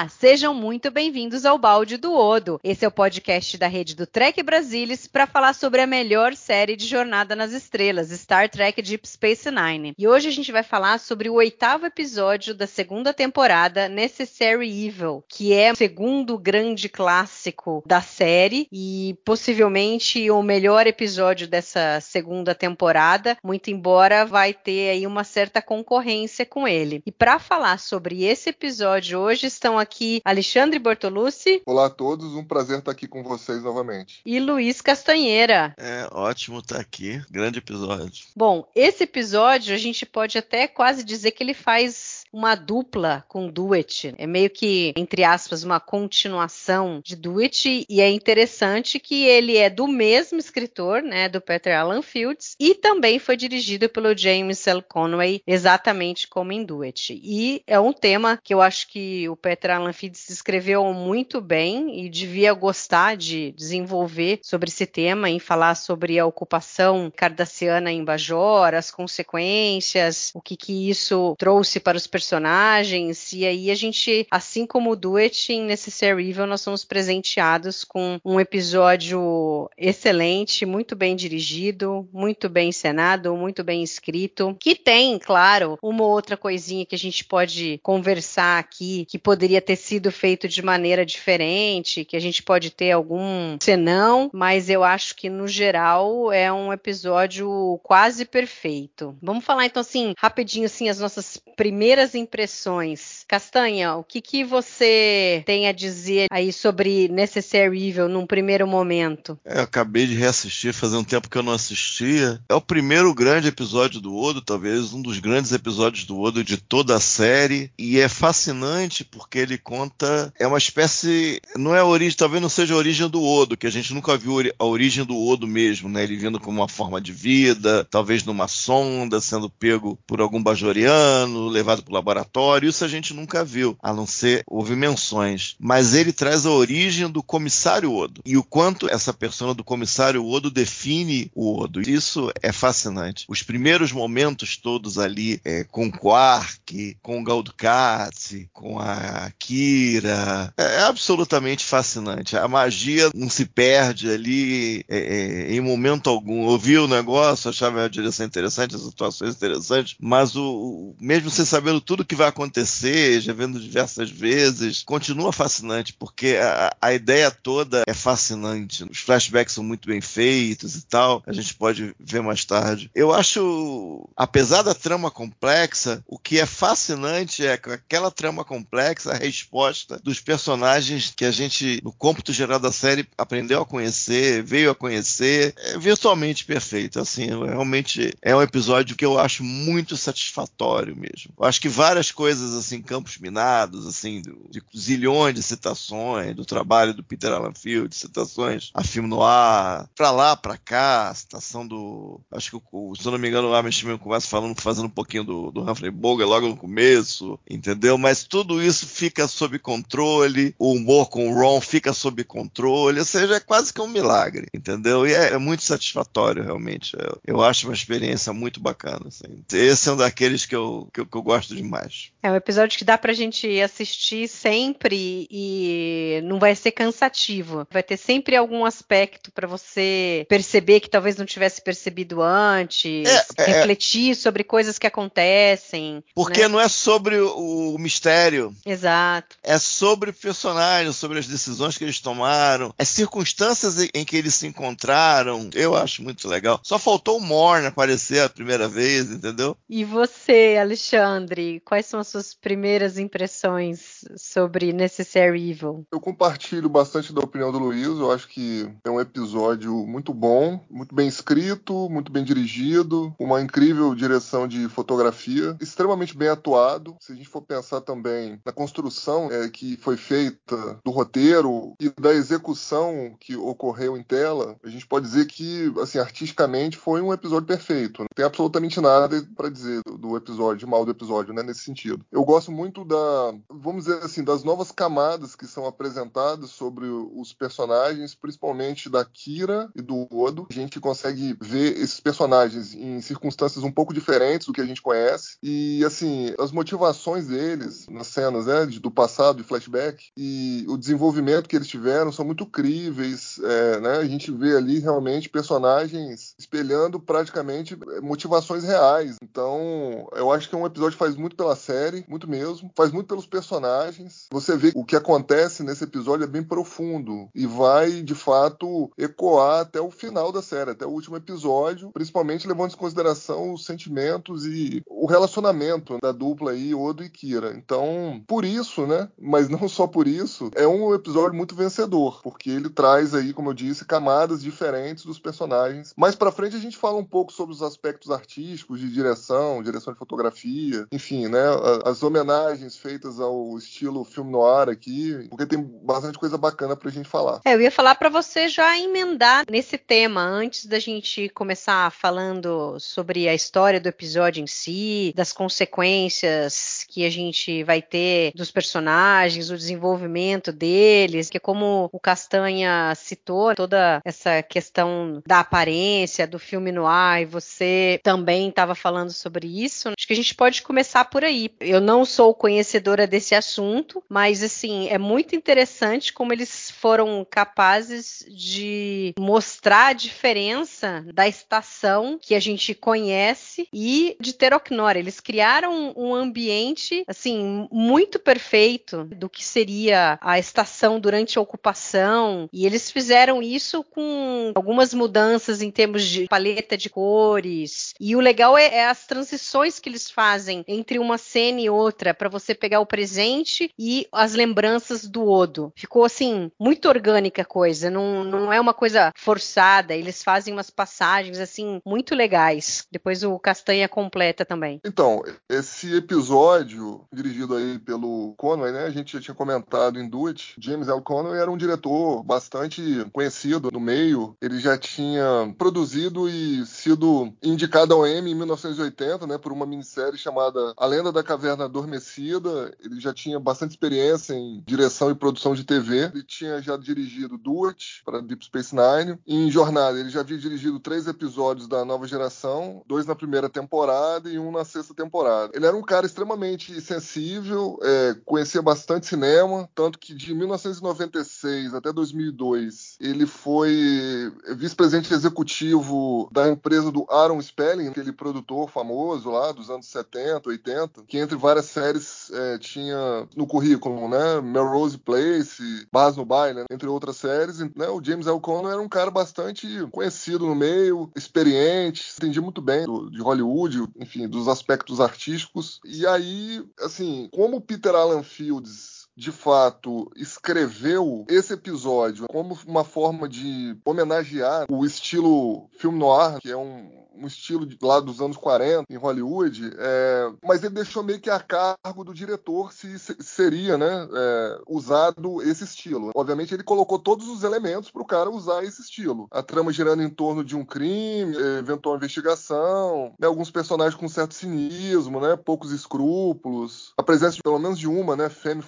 Olá, sejam muito bem-vindos ao Balde do Odo. Esse é o podcast da rede do Trek Brasilis para falar sobre a melhor série de Jornada nas Estrelas, Star Trek Deep Space Nine. E hoje a gente vai falar sobre o oitavo episódio da segunda temporada, Necessary Evil, que é o segundo grande clássico da série e possivelmente o melhor episódio dessa segunda temporada, muito embora vai ter aí uma certa concorrência com ele. E para falar sobre esse episódio hoje estão aqui Alexandre Bortolucci. Olá a todos, um prazer estar aqui com vocês novamente. E Luiz Castanheira. É ótimo estar aqui, grande episódio. Bom, esse episódio a gente pode até quase dizer que ele faz uma dupla com Do It. É meio que, entre aspas, uma continuação de Do It. E é interessante que ele é do mesmo escritor, né, do Peter Alan Fields, e também foi dirigido pelo James L. Conway, exatamente como em Do It. E é um tema que eu acho que o Peter Alan Fields escreveu muito bem e devia gostar de desenvolver sobre esse tema, em falar sobre a ocupação cardassiana em Bajor, as consequências, o que, que isso trouxe para os personagens. Personagens, e aí a gente, assim como o Duet em Necessary Evil, nós somos presenteados com um episódio excelente, muito bem dirigido, muito bem encenado, muito bem escrito, que tem, claro, uma outra coisinha que a gente pode conversar aqui, que poderia ter sido feito de maneira diferente, que a gente pode ter algum senão, mas eu acho que no geral é um episódio quase perfeito. Vamos falar então assim, rapidinho assim as nossas primeiras impressões. Castanha, o que, que você tem a dizer aí sobre Necessary Evil num primeiro momento? É, acabei de reassistir, fazia um tempo que eu não assistia. É o primeiro grande episódio do Odo, talvez um dos grandes episódios do Odo de toda a série. E é fascinante porque ele conta. É uma espécie. Não é a origem, talvez não seja a origem do Odo, que a gente nunca viu a origem do Odo mesmo, né? Ele vindo como uma forma de vida, talvez numa sonda, sendo pego por algum bajoriano, levado para laboratório, isso a gente nunca viu, a não ser houve menções. Mas ele traz a origem do comissário Odo e o quanto essa persona do comissário Odo define o Odo. Isso é fascinante. Os primeiros momentos todos ali é, com o Quark, com o Galdukatsi, com a Kira, é, é absolutamente fascinante. A magia não se perde ali é, é, em momento algum. Ouvi o negócio, achava a direção interessante, as situações interessantes, mas o, o mesmo sem saber tudo que vai acontecer, já vendo diversas vezes, continua fascinante, porque a, a, ideia toda é fascinante. Os flashbacks são muito bem feitos e tal, a gente pode ver mais tarde. Eu acho, apesar da trama complexa, o que é fascinante é que aquela trama complexa, a resposta dos personagens que a gente, no cômputo geral da série, aprendeu a conhecer, veio a conhecer, é virtualmente perfeito. Assim, realmente é um episódio que eu acho muito satisfatório mesmo. Eu acho que várias coisas assim, campos minados, assim, de zilhões de citações do trabalho do Peter Alan Field, citações a filme no ar, pra lá, pra cá, citação do. Acho que, o, se eu não me engano, o Amish começa falando, fazendo um pouquinho do, do Humphrey Bogart logo no começo, entendeu? Mas tudo isso fica sob controle, o humor com o Ron fica sob controle, ou seja, é quase que um milagre, entendeu? E é, é muito satisfatório, realmente. Eu, eu, acho uma experiência muito bacana. Assim. Esse é um daqueles que eu, que que eu gosto demais. É um episódio que dá pra gente assistir sempre e não vai ser cansativo. Vai ter sempre algum aspecto para você perceber que talvez não tivesse percebido antes, é, é, refletir sobre coisas que acontecem. Porque né? não é sobre o, mistério. Exato. É sobre o personagem, sobre as decisões que eles tomaram, as circunstâncias em que eles se encontraram. Eu acho muito legal. Só faltou o Morn aparecer a primeira vez, entendeu? E você, Alexandre? quais são as suas primeiras impressões sobre Necessary Evil? Eu compartilho bastante da opinião do Luiz. Eu acho que é um episódio muito bom, muito bem escrito, muito bem dirigido, uma incrível direção de fotografia, extremamente bem atuado. Se a gente for pensar também na construção é, que foi feita do roteiro e da execução que ocorreu em tela, a gente pode dizer que, assim, artisticamente foi um episódio perfeito. Não tem absolutamente nada para dizer do, do episódio, mal do episódio, né, nesse sentido. Eu gosto muito da, vamos dizer assim, das novas camadas que são apresentadas sobre os personagens, principalmente da Kira e do Odo. A gente consegue ver esses personagens em circunstâncias um pouco diferentes do que a gente conhece. E, assim, as motivações deles nas cenas né, do passado, de flashback, e o desenvolvimento que eles tiveram são muito críveis. É, né? A gente vê ali realmente personagens espelhando praticamente motivações reais. Então, eu acho que é um episódio que faz muito pela série, muito mesmo, faz muito pelos personagens. Você vê o que acontece nesse episódio é bem profundo e vai, de fato, ecoar até o final da série, até o último episódio, principalmente levando em consideração os sentimentos e o relacionamento da dupla aí, Odo e Kira. Então, por isso, né, mas não só por isso, é um episódio muito vencedor, porque ele traz aí, como eu disse, camadas diferentes dos personagens. Mais para frente a gente fala um pouco sobre os aspectos artísticos de direção, direção de fotografia, enfim, né, as homenagens feitas ao estilo filme noir aqui, porque tem bastante coisa bacana pra gente falar. É, eu ia falar para você já emendar nesse tema antes da gente começar falando sobre a história do episódio em si, das consequências que a gente vai ter dos personagens, o desenvolvimento deles, que como o Castanha citou, toda essa questão da aparência do filme no ar, e você também estava falando sobre isso, acho que a gente pode começar por aí. Eu não sou conhecedora desse assunto, mas assim, é muito interessante como eles foram capazes de mostrar a diferença da estação que a gente conhece e de Teroknor. Eles criaram um ambiente assim muito perfeito do que seria a estação durante a ocupação e eles fizeram isso com algumas mudanças em termos de paleta de cores. E o legal é, é as transições que eles fazem entre uma cena e outra para você pegar o presente e as lembranças do Odo. Ficou assim muito orgânica a coisa, não, não é uma coisa forçada. Eles fazem umas passagens assim muito legais. Depois o Castanha completa também. Então, esse episódio dirigido aí pelo Conway, né? A gente já tinha comentado em Duet. James L. Conway era um diretor bastante conhecido no meio. Ele já tinha produzido e sido indicado ao Emmy em 1980, né? Por uma minissérie chamada A Lenda da Caverna Adormecida. Ele já tinha bastante experiência em direção e produção de TV. Ele tinha já dirigido Duet para Deep Space Nine. Em Jornada, ele já havia dirigido três episódios da nova geração, dois na primeira temporada e um na sexta temporada. Ele era um cara extremamente sensível, é, conhecia bastante cinema, tanto que de 1996 até 2002 ele foi vice-presidente executivo da empresa do Aaron Spelling, aquele produtor famoso lá dos anos 70, 80, que entre várias séries é, tinha no currículo, né, Melrose Place, Barras no Baile, entre outras séries. Né, o James L. Conner era um cara bastante conhecido no meio, experiente, entendia muito bem do, de Hollywood, enfim, dos aspectos artísticos. E aí, assim, como Peter Alan Fields de fato escreveu esse episódio como uma forma de homenagear o estilo filme noir, que é um, um estilo de, lá dos anos 40 em Hollywood, é, mas ele deixou meio que a cargo do diretor se, se seria né, é, usado esse estilo. Obviamente ele colocou todos os elementos para o cara usar esse estilo. A trama girando em torno de um crime, eventual investigação, né, alguns personagens com certo cinismo, né, poucos escrúpulos, a presença de pelo menos de uma, né, femme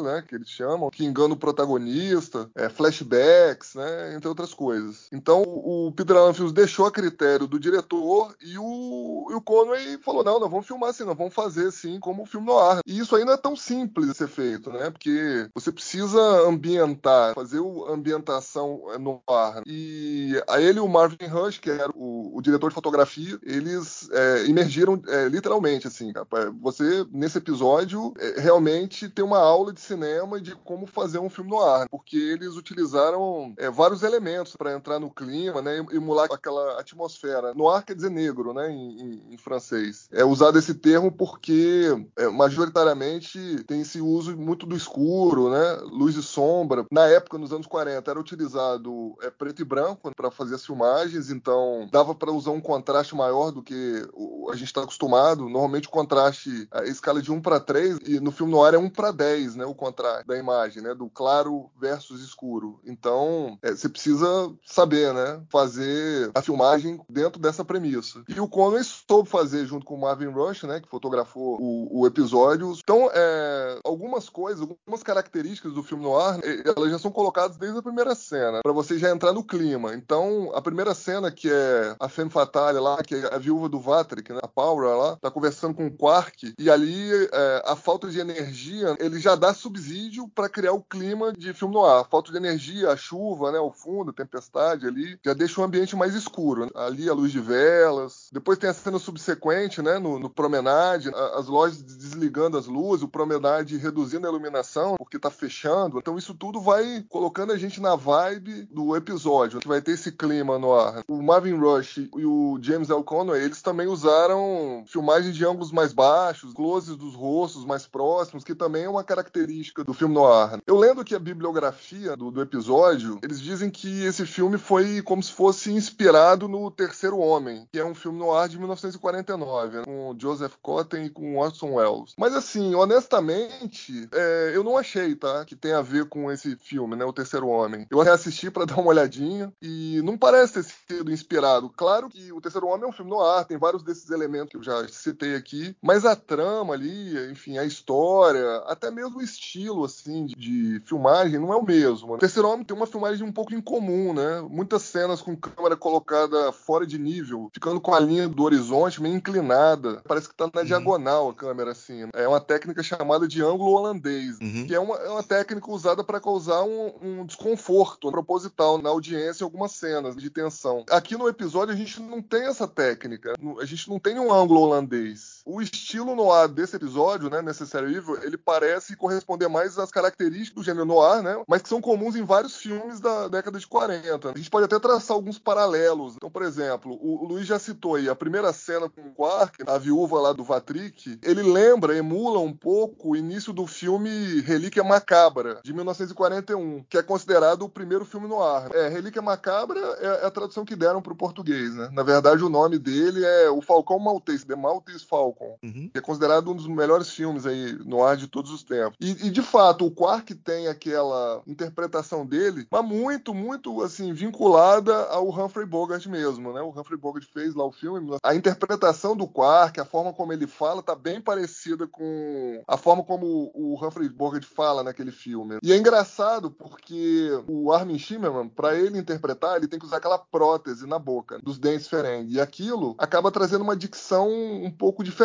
né, que eles chamam, que engana o protagonista, é, flashbacks, né, entre outras coisas. Então o Peter Alan deixou a critério do diretor e o, e o Conway falou: não, não vamos filmar assim, não vamos fazer assim como o filme no ar. E isso não é tão simples de ser feito, né? Porque você precisa ambientar, fazer a ambientação no ar. E a ele o Marvin Rush, que era o, o diretor de fotografia, eles é, emergiram é, literalmente, assim, você nesse episódio é, realmente tem uma aula de cinema de como fazer um filme no ar, porque eles utilizaram é, vários elementos para entrar no clima, né? Emular aquela atmosfera. No ar quer dizer negro, né, em, em, em francês. É usado esse termo porque é, majoritariamente tem esse uso muito do escuro, né, luz e sombra. Na época, nos anos 40, era utilizado é, preto e branco para fazer as filmagens, então dava para usar um contraste maior do que a gente está acostumado. Normalmente o contraste, a escala de 1 para 3, e no filme noir é 1 para 10, né, o contraste da imagem, né, do claro versus escuro. Então, é, você precisa saber, né, fazer a filmagem dentro dessa premissa. E o Conway soube fazer junto com o Marvin Rush, né, que fotografou o, o episódio. Então, é, algumas coisas, algumas características do filme noir, elas já são colocadas desde a primeira cena, para você já entrar no clima. Então, a primeira cena, que é a Femme Fatale lá, que é a viúva do Vatrick, né, a Paula lá, tá conversando com o Quark, e ali é, a falta de energia, ele já dá subsídio para criar o clima de filme noir. A falta de energia, a chuva, né, o fundo, a tempestade ali, já deixa o ambiente mais escuro. Né? Ali a luz de velas. Depois tem a cena subsequente, né, no, no promenade, as lojas desligando as luzes, o promenade reduzindo a iluminação, porque tá fechando. Então isso tudo vai colocando a gente na vibe do episódio, que vai ter esse clima no ar. O Marvin Rush e o James L. Conway, eles também usaram filmagens de ângulos mais baixos, closes dos rostos mais próximos, que também é uma característica do filme noir. Eu lendo que a bibliografia do, do episódio, eles dizem que esse filme foi como se fosse inspirado no Terceiro Homem, que é um filme noir de 1949, né, com Joseph Cotten e com Orson Welles. Mas assim, honestamente, é, eu não achei, tá, que tem a ver com esse filme, né, O Terceiro Homem. Eu reassisti para dar uma olhadinha e não parece ter sido inspirado. Claro que O Terceiro Homem é um filme noir, tem vários desses elementos que eu já citei aqui, mas a trama ali, enfim, a história, até mesmo o estilo, assim, de, de filmagem não é o mesmo. O Terceiro Homem tem uma filmagem um pouco incomum, né? Muitas cenas com câmera colocada fora de nível, ficando com a linha do horizonte meio inclinada. Parece que tá na uhum. diagonal a câmera, assim. É uma técnica chamada de ângulo holandês, uhum. que é uma, é uma técnica usada para causar um, um desconforto proposital na audiência em algumas cenas de tensão. Aqui no episódio a gente não tem essa técnica. A gente não tem um ângulo holandês. O estilo noir desse episódio, né, Necessary Evil, ele parece corresponder mais às características do gênero noir, né, mas que são comuns em vários filmes da década de 40. A gente pode até traçar alguns paralelos. Então, por exemplo, o, Luiz já citou aí a primeira cena com o Quark, a viúva lá do Vatrick, ele lembra, emula um pouco o início do filme Relíquia Macabra, de 1941, que é considerado o primeiro filme noir. É, Relíquia Macabra é, é a tradução que deram para o português, né? Na verdade, o nome dele é O Falcão Maltese, The Maltese Falcon, uhum. que é considerado um dos melhores filmes aí no ar de todos os tempos. E, e, de fato, o Quark tem aquela interpretação dele, mas muito, muito assim, vinculada ao Humphrey Bogart mesmo, né? O Humphrey Bogart fez lá o filme. A interpretação do Quark, a forma como ele fala, tá bem parecida com a forma como o Humphrey Bogart fala naquele filme. E é engraçado porque o Armin Shimmerman, para ele interpretar, ele tem que usar aquela prótese na boca, dos dentes Ferengi. E aquilo acaba trazendo uma dicção um pouco diferente,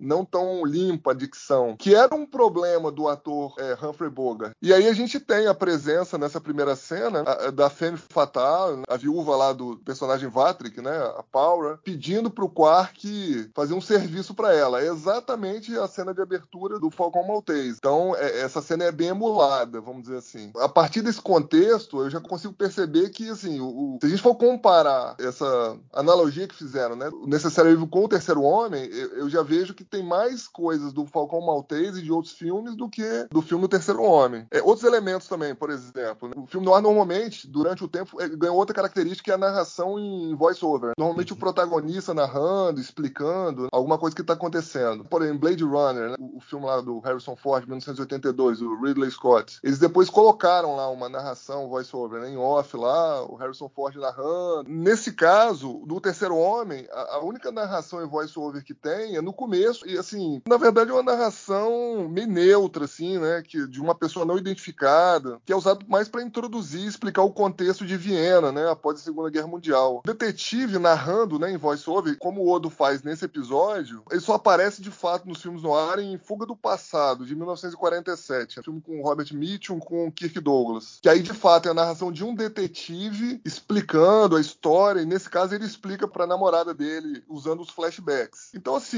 não tão limpa a dicção, que era um problema do ator é, Humphrey Bogart. E aí a gente tem a presença nessa primeira cena a, da Femme Fatale, a viúva lá do personagem Vatrick, né, a Paula, pedindo pro Quark fazer um serviço para ela. É exatamente a cena de abertura do Falcão Maltese. Então, é, essa cena é bem emulada, vamos dizer assim. A partir desse contexto, eu já consigo perceber que, assim, o, o, se a gente for comparar essa analogia que fizeram, né, o Necessário Evil com o Terceiro Homem, eu, eu já vejo que tem mais coisas do Falcão Maltese e de outros filmes do que do filme O Terceiro Homem. É, outros elementos também, por exemplo. Né? O filme noir, normalmente, durante o tempo, é, ganhou outra característica que é a narração em voice-over. Normalmente o protagonista narrando, explicando alguma coisa que está acontecendo. Por exemplo, Blade Runner, né? o, filme lá do Harrison Ford, 1982, o Ridley Scott. Eles depois colocaram lá uma narração voice-over, né? em off lá, o Harrison Ford narrando. Nesse caso, do Terceiro Homem, a, a única narração em voice-over que tem é no começo, e assim, na verdade é uma narração meio neutra, assim, né? Que, de uma pessoa não identificada, que é usado mais para introduzir e explicar o contexto de Viena, né? Após a Segunda Guerra Mundial. O detetive narrando, né, em voice-over, como o Odo faz nesse episódio, ele só aparece de fato nos filmes no ar em Fuga do Passado, de 1947. É um filme com Robert Mitchum, com Kirk Douglas. Que aí, de fato, é a narração de um detetive explicando a história, e nesse caso ele explica para a namorada dele usando os flashbacks. Então, assim,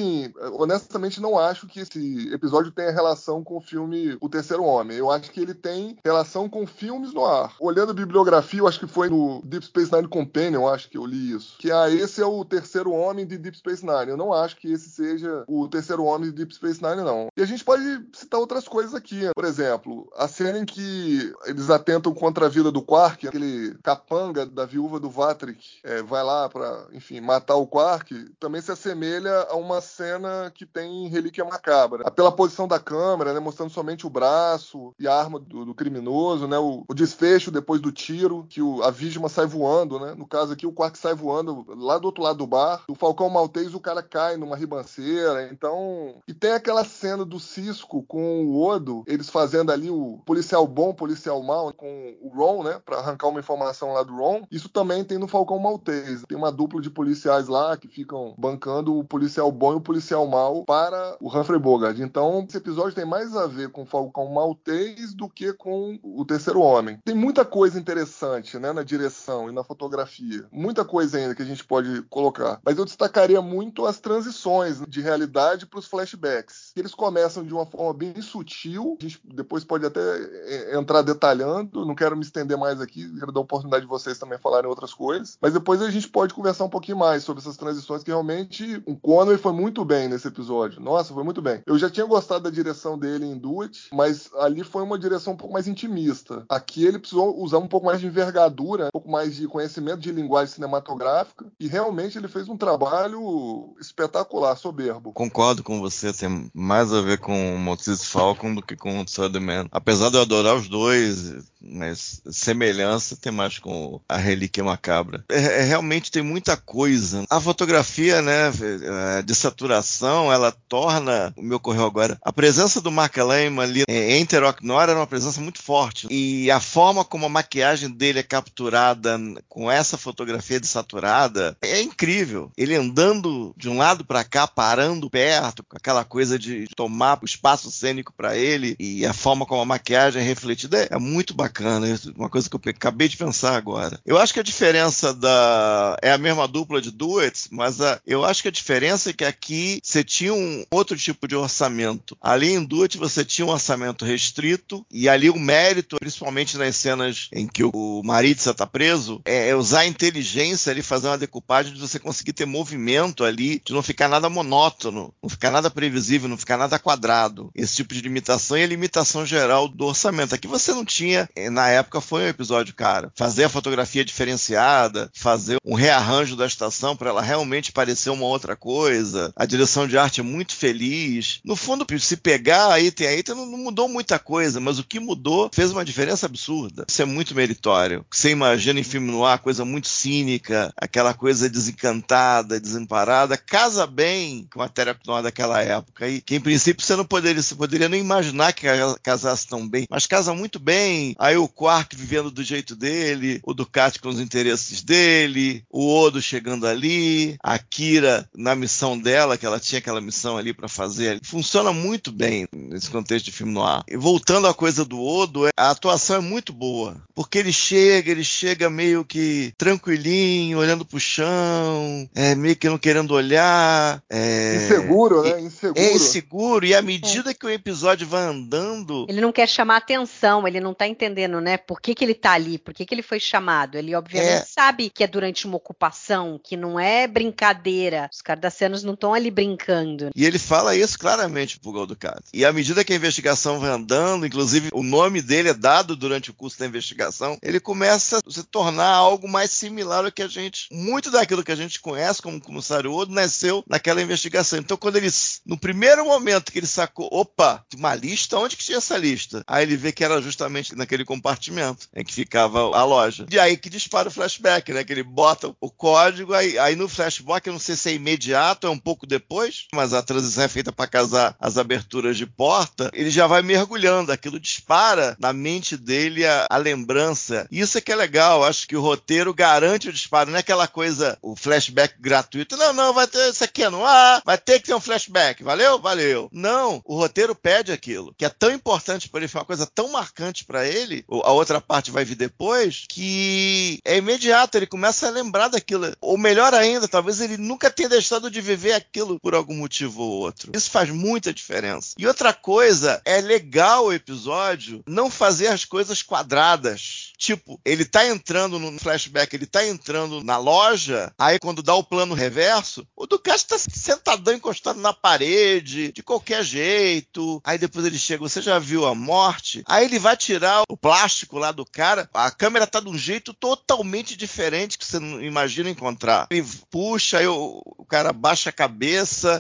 honestamente, não acho que esse episódio tenha relação com o filme O Terceiro Homem. Eu acho que ele tem relação com filmes no ar. Olhando a bibliografia, eu acho que foi no Deep Space Nine Companion, acho que eu li isso. Que ah, esse é o terceiro homem de Deep Space Nine. Eu não acho que esse seja o terceiro homem de Deep Space Nine, não. E a gente pode citar outras coisas aqui. Por exemplo, a cena em que eles atentam contra a vida do Quark, aquele capanga da viúva do Vatrick é, vai lá para, enfim, matar o Quark, também se assemelha a uma cena que tem em Relíquia Macabra. Pela posição da câmera, né, mostrando somente o braço e a arma do, do criminoso, né, o, o, desfecho depois do tiro, que o, a vítima sai voando, né? No caso aqui, o Quark sai voando lá do outro lado do bar. O Falcão Maltês, o cara cai numa ribanceira. Então. E tem aquela cena do Cisco com o Odo, eles fazendo ali o policial bom, policial mal, com o Ron, né? Pra arrancar uma informação lá do Ron. Isso também tem no Falcão Maltês. Tem uma dupla de policiais lá que ficam bancando o policial bom e o policial mal para o Humphrey Bogart. Então, esse episódio tem mais a ver com o Falcão Maltês do que com o Terceiro Homem. Tem muita coisa interessante, né? Na direção e na fotografia. Muita coisa ainda que a gente pode colocar. Mas eu destacaria muito as transições de realidade para os flashbacks. Eles começam de uma forma bem sutil. A gente depois pode até é, entrar detalhando. Não quero me estender mais aqui. Quero dar a oportunidade de vocês também falarem outras coisas. Mas depois a gente pode conversar um pouquinho mais sobre essas transições que realmente o Conway foi muito bem nesse episódio. Nossa, foi muito bem. Eu já tinha gostado da direção dele em Do It, mas ali foi uma direção um pouco mais intimista. Aqui ele precisou usar um pouco mais de envergadura, um pouco mais de conhecimento de linguagem cinematográfica e realmente ele fez um trabalho espetacular, soberbo. Concordo com você, tem mais a ver com o Moses Falcon do que com o Thunderman. Apesar de eu adorar os dois, mas semelhança tem mais com a Relíquia Macabra. É, é, realmente tem muita coisa. A fotografia, né, é, de saturação, ela torna, o meu correu agora, a presença do Mark Lehman ali em Terok Nora era uma presença muito forte. E a forma como a maquiagem dele é capturada com essa fotografia desaturada é incrível. Ele andando de um lado para cá, parando perto, com aquela coisa de tomar o espaço cênico para ele e a forma como a maquiagem é refletida é muito bacana bacana. Uma coisa que eu acabei de pensar agora. Eu acho que a diferença da. É a mesma dupla de duets, mas a... eu acho que a diferença é que aqui você tinha um outro tipo de orçamento. Ali em duet você tinha um orçamento restrito e ali o mérito, principalmente nas cenas em que o Maritza está preso, é usar a inteligência ali, fazer uma decupagem de você conseguir ter movimento ali, de não ficar nada monótono, não ficar nada previsível, não ficar nada quadrado. Esse tipo de limitação e a limitação geral do orçamento. Aqui você não tinha na época foi um episódio, cara. Fazer a fotografia diferenciada, fazer um rearranjo da estação para ela realmente parecer uma outra coisa. A direção de arte é muito feliz. No fundo, se pegar aí tem aí, não mudou muita coisa, mas o que mudou fez uma diferença absurda. Isso é muito meritório. Você imagina em filme no ar, coisa muito cínica, aquela coisa desencantada, desamparada, casa bem com a matéria noir daquela época. E que em princípio você não poderia, você poderia nem imaginar que casasse tão bem, mas casa muito bem. Aí o Quark vivendo do jeito dele, o Ducati com os interesses dele, o Odo chegando ali, a Kira na missão dela, que ela tinha aquela missão ali para fazer. Funciona muito bem nesse contexto de filme no ar. E voltando à coisa do Odo, é, a atuação é muito boa, porque ele chega, ele chega meio que tranquilinho, olhando pro chão, é, meio que não querendo olhar. É, inseguro, né? Inseguro. É inseguro, e à medida é. que o episódio vai andando. Ele não quer chamar atenção, ele não tá entendendo né? Por que, que ele tá ali? Por que, que ele foi chamado? Ele, obviamente, é. sabe que é durante uma ocupação, que não é brincadeira. Os cardassianos não estão ali brincando. E ele fala isso claramente pro Golducato. E à medida que a investigação vai andando, inclusive o nome dele é dado durante o curso da investigação, ele começa a se tornar algo mais similar ao que a gente. Muito daquilo que a gente conhece como comissário Odo nasceu naquela investigação. Então, quando ele. No primeiro momento que ele sacou, opa, uma lista? Onde que tinha essa lista? Aí ele vê que era justamente naquele compartimento em que ficava a loja. E aí que dispara o flashback, né? Que ele bota o código, aí, aí no flashback, eu não sei se é imediato, é um pouco depois, mas a transição é feita para casar as aberturas de porta, ele já vai mergulhando, aquilo dispara na mente dele a, a lembrança. Isso é que é legal, acho que o roteiro garante o disparo, não é aquela coisa, o flashback gratuito. Não, não, vai ter isso aqui no ar, vai ter que ter um flashback, valeu? Valeu. Não, o roteiro pede aquilo, que é tão importante para ele, foi uma coisa tão marcante para ele, a outra parte vai vir depois, que é imediato, ele começa a lembrar daquilo. Ou melhor ainda, talvez ele nunca tenha deixado de viver aquilo por algum motivo ou outro. Isso faz muita diferença. E outra coisa, é legal o episódio não fazer as coisas quadradas. Tipo, ele tá entrando no flashback, ele tá entrando na loja aí quando dá o plano reverso, o Ducati tá sentadão encostado na parede, de qualquer jeito. Aí depois ele chega, você já viu a morte? Aí ele vai tirar o plástico lá do cara, a câmera tá de um jeito totalmente diferente que você não imagina encontrar. Ele puxa, aí o, o cara baixa a cabeça,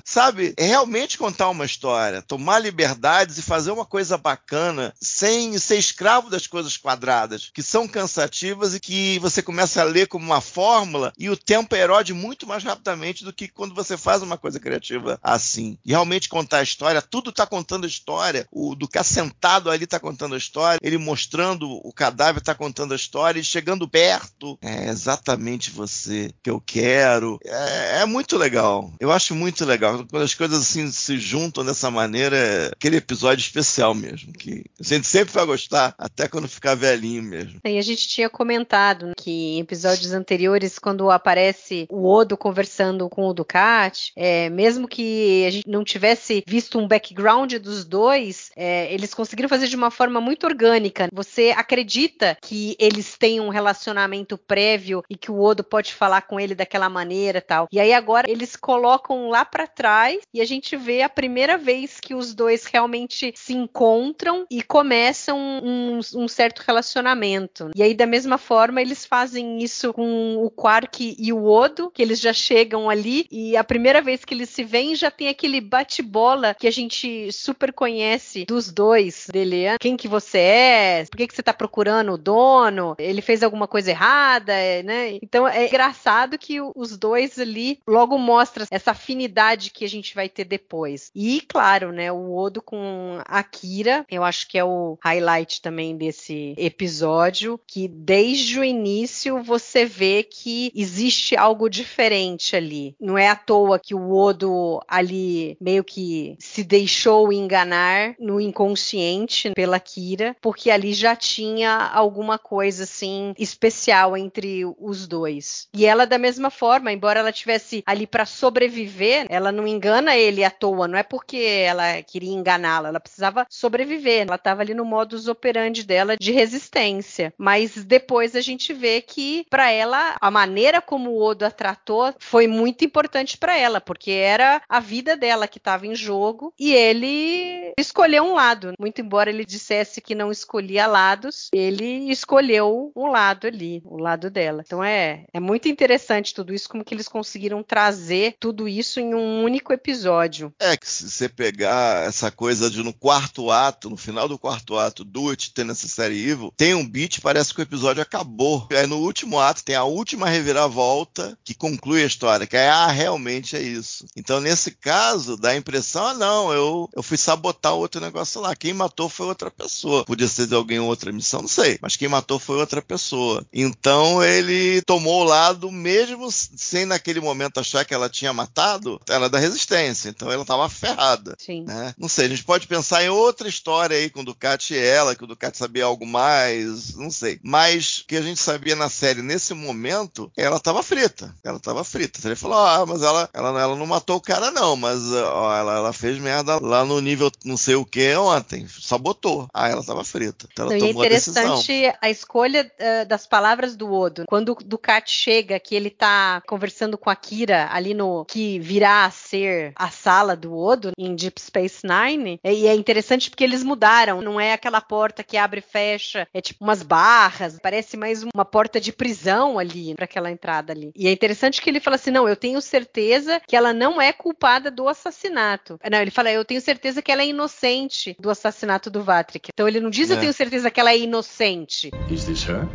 sabe? É realmente contar uma história, tomar liberdades e fazer uma coisa bacana, sem ser escravo das coisas quadradas, que são cansativas e que você começa a ler como uma fórmula e o tempo erode muito mais rapidamente do que quando você faz uma coisa criativa assim. E realmente contar a história, tudo está contando a história. O do cá sentado ali está contando a história, ele mostrando o cadáver está contando a história, e chegando perto. É exatamente você que eu quero. É, é, muito legal. Eu acho muito legal. Quando as coisas assim se juntam dessa maneira, é aquele episódio especial mesmo. Que a gente sempre vai gostar, até quando ficar velhinho mesmo. E a gente tinha comentado que em episódios anteriores, quando aparece o Odo conversando com o Ducati, é, mesmo que a gente não tivesse visto um background dos dois, é, eles conseguiram fazer de uma forma muito orgânica. Você acredita que eles têm um relacionamento prévio e que o Odo pode falar com ele daquela maneira tal. E aí agora eles colocam lá para trás e a gente vê a primeira vez que os dois realmente se encontram e começam um, um certo relacionamento. E aí da mesma forma eles fazem isso com o Quark e o Odo, que eles já chegam ali e a primeira vez que eles se veem já tem aquele bate-bola que a gente super conhece dos dois, dele, quem que você é, por que, que você tá procurando o dono, ele fez alguma coisa errada, né? Então é engraçado que os dois ali logo mostra essa afinidade que a gente vai ter depois. E claro, né, o Odo com a Kira, eu acho que é o highlight também desse episódio, que desde o início você vê que existe algo diferente ali. Não é à toa que o Odo ali meio que se deixou enganar no inconsciente pela Kira, porque ali já tinha alguma coisa assim especial entre os dois. E ela da mesma forma, embora ela tivesse ali para sobreviver, ela não engana ele à toa, não é porque ela queria enganá-la, ela precisava sobreviver. Ela estava ali no modus operandi dela de resistência. Mas depois a gente vê que para ela a maneira como o Odo a tratou foi muito importante para ela, porque era a vida dela que estava em jogo e ele escolheu um lado. Muito embora ele dissesse que não escolhia lados, ele escolheu um lado ali, o lado dela. Então é, é muito interessante tudo isso, como que eles conseguiram trazer tudo isso em um único episódio. É que se você pegar essa coisa de no quarto ato, no final do quarto ato, do It série Evil, tem um beat, parece que o episódio acabou. Aí no último ato tem a última reviravolta que conclui a história, que é, ah, realmente é isso. Então nesse caso, dá a impressão, ah, não, eu, eu fui sabotar outro negócio lá. Quem matou foi outra pessoa. Podia ser de alguém outra missão, não sei. Mas quem matou foi outra pessoa. Então ele tomou o lado, mesmo sem naquele momento achar que ela tinha matado, ela é da resistência. Então ela estava ferrada. Sim. Né? Não sei, a gente pode pensar em outra história aí com o Ducati e ela, que o Ducati sabia algo mais, não sei. Mas que a gente sabia na série nesse momento, ela estava frita. Ela estava frita. Ele falou: ah, mas ela, ela, ela não matou o cara, não, mas ó, ela, ela fez merda lá no nível não sei o que ontem. Sabotou. Ah, ela estava frita. Então ela então, tomou é interessante a, a escolha uh, das palavras do Odo. Quando o Ducati chega, que ele tá conversando com a Kira ali no que virá a ser a sala do Odo em Deep Space Nine, e é interessante porque eles mudaram. Não é aquela porta que abre e fecha, é tipo umas barras, parece mais uma porta de prisão ali para aquela entrada ali. E é interessante que ele fala assim: não, eu tenho certeza que ela não é culpada do assassinato. Não, ele fala, eu tenho certeza que ela é inocente do assassinato do Vatrik. Então ele não diz, é. eu tenho certeza que ela é inocente. Is this her?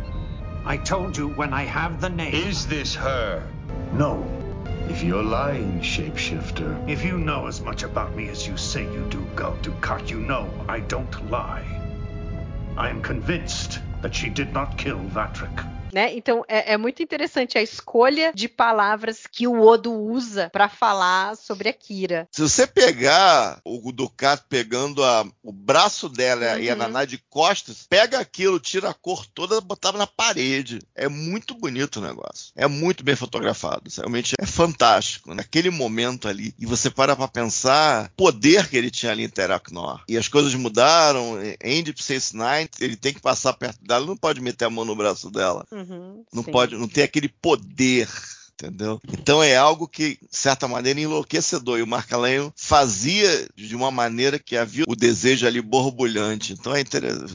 I told you when I have the name. Is this her? No. If you're lying, shapeshifter. If you know as much about me as you say you do, Gul Dukat, you know I don't lie. I am convinced that she did not kill Vatrik. Né? Então é, é, muito interessante a escolha de palavras que o Odo usa para falar sobre a Kira. Se você pegar o Ducat pegando a, o braço dela uhum. e a uhum. Naná de costas, pega aquilo, tira a cor toda, botava na parede. É muito bonito o negócio. É muito bem fotografado. Realmente é fantástico. Naquele momento ali, e você para pra pensar poder que ele tinha ali em Teraknor. E as coisas mudaram. Space Nine, ele tem que passar perto dela, não pode meter a mão no braço dela. Uhum. Uhum, não sim. pode, não tem aquele poder entendeu? Então é algo que, de certa maneira, enlouquecedor. E o Mark Lane fazia de uma maneira que havia o desejo ali borbulhante. Então é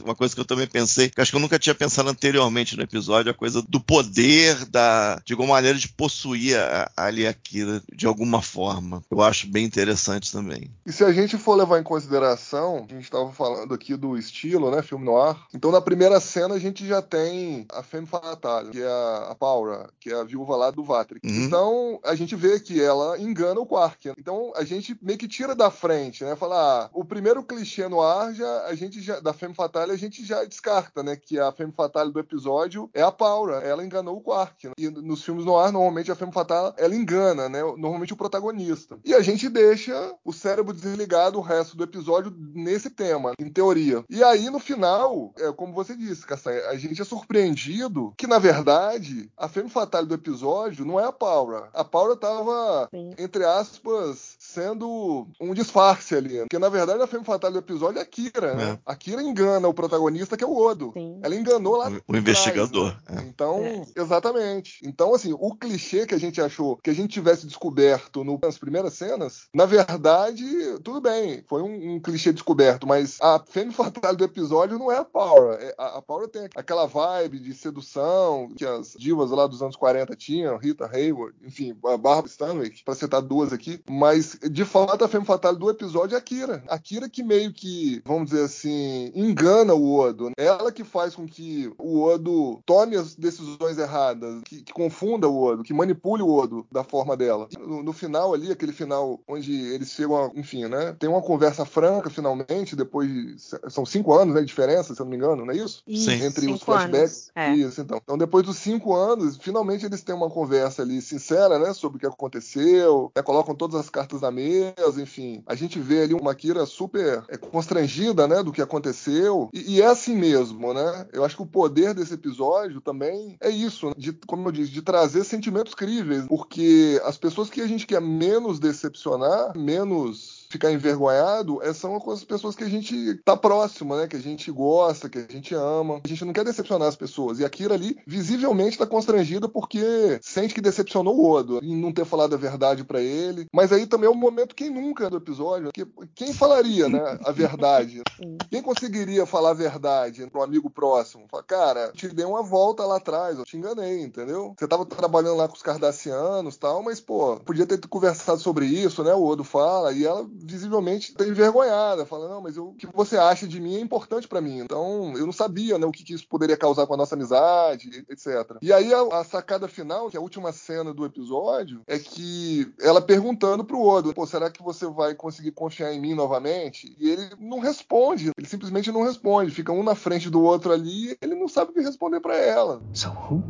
uma coisa que eu também pensei, que acho que eu nunca tinha pensado anteriormente no episódio, a coisa do poder, da, de alguma maneira, de possuir a, ali aquilo de alguma forma. Eu acho bem interessante também. E se a gente for levar em consideração, a gente estava falando aqui do estilo, né, filme no ar. Então na primeira cena a gente já tem a Femme Fatale, que é a, Paula, que é a viúva lá do Vat Patrick. Uhum. Então, a gente vê que ela engana o Quark. Então, a gente meio que tira da frente, né? Fala, ah, o primeiro clichê no ar, já, a gente já, da Femme Fatale, a gente já descarta, né? Que a Femme Fatale do episódio é a Paula. Ela enganou o Quark. E nos filmes no ar, normalmente, a Femme Fatale, ela engana, né? Normalmente o protagonista. E a gente deixa o cérebro desligado o resto do episódio nesse tema, em teoria. E aí, no final, é como você disse, Castanha, a gente é surpreendido que, na verdade, a Femme Fatale do episódio não é a Paula. A Paula tava, Sim. entre aspas, sendo um disfarce ali. Porque, na verdade, a femme fatale do episódio é a Kira, né? É. A Kira engana o protagonista, que é o Odo. Sim. Ela enganou lá O, o investigador. Né? É. Então, é. exatamente. Então, assim, o clichê que a gente achou que a gente tivesse descoberto no, nas primeiras cenas, na verdade, tudo bem, foi um, um clichê descoberto, mas a femme fatale do episódio não é a Paula. É, a, a Paula tem aquela vibe de sedução que as divas lá dos anos 40 tinham, Rita Hayward, enfim, a Barbara Stanwyck, para citar duas aqui, mas de fato a femme fatale do episódio é a Kira. A Kira que meio que, vamos dizer assim, engana o Odo. Né? Ela que faz com que o Odo tome as decisões erradas, que, que confunda o Odo, que manipule o Odo da forma dela. No, no, final ali, aquele final onde eles chegam, a, enfim, né, tem uma conversa franca finalmente, depois de, são cinco anos, né, de diferença, se eu não me engano, não é isso? Sim. Entre cinco os flashbacks. É. Isso, então. Então depois dos cinco anos, finalmente eles têm uma conversa conversa ali sincera, né, sobre o que aconteceu, né, colocam todas as cartas na mesa, enfim. A gente vê ali uma Kira super é, constrangida, né, do que aconteceu. E, e, é assim mesmo, né? Eu acho que o poder desse episódio também é isso, de, como eu disse, de trazer sentimentos críveis, porque as pessoas que a gente quer menos decepcionar, menos ficar envergonhado é, são as pessoas que a gente tá próximo, né? Que a gente gosta, que a gente ama. A gente não quer decepcionar as pessoas. E a Kira ali, visivelmente, tá constrangida porque sente que decepcionou o Odo em não ter falado a verdade para ele. Mas aí também é um momento quem nunca do episódio, que, quem falaria, né? A verdade. Quem conseguiria falar a verdade um amigo próximo? Fala, cara, te dei uma volta lá atrás, eu te enganei, entendeu? Você tava trabalhando lá com os cardassianos tal, mas, pô, podia ter conversado sobre isso, né? O Odo fala, e ela visivelmente está envergonhada, falando, não, mas eu, o que você acha de mim é importante para mim. Então, eu não sabia, né, o que, que, isso poderia causar com a nossa amizade, etc. E aí, a, a, sacada final, que é a última cena do episódio, é que ela perguntando pro Odo, pô, será que você vai conseguir confiar em mim novamente? E ele não responde, ele simplesmente não responde, fica um na frente do outro ali, ele não sabe o que responder para ela. So who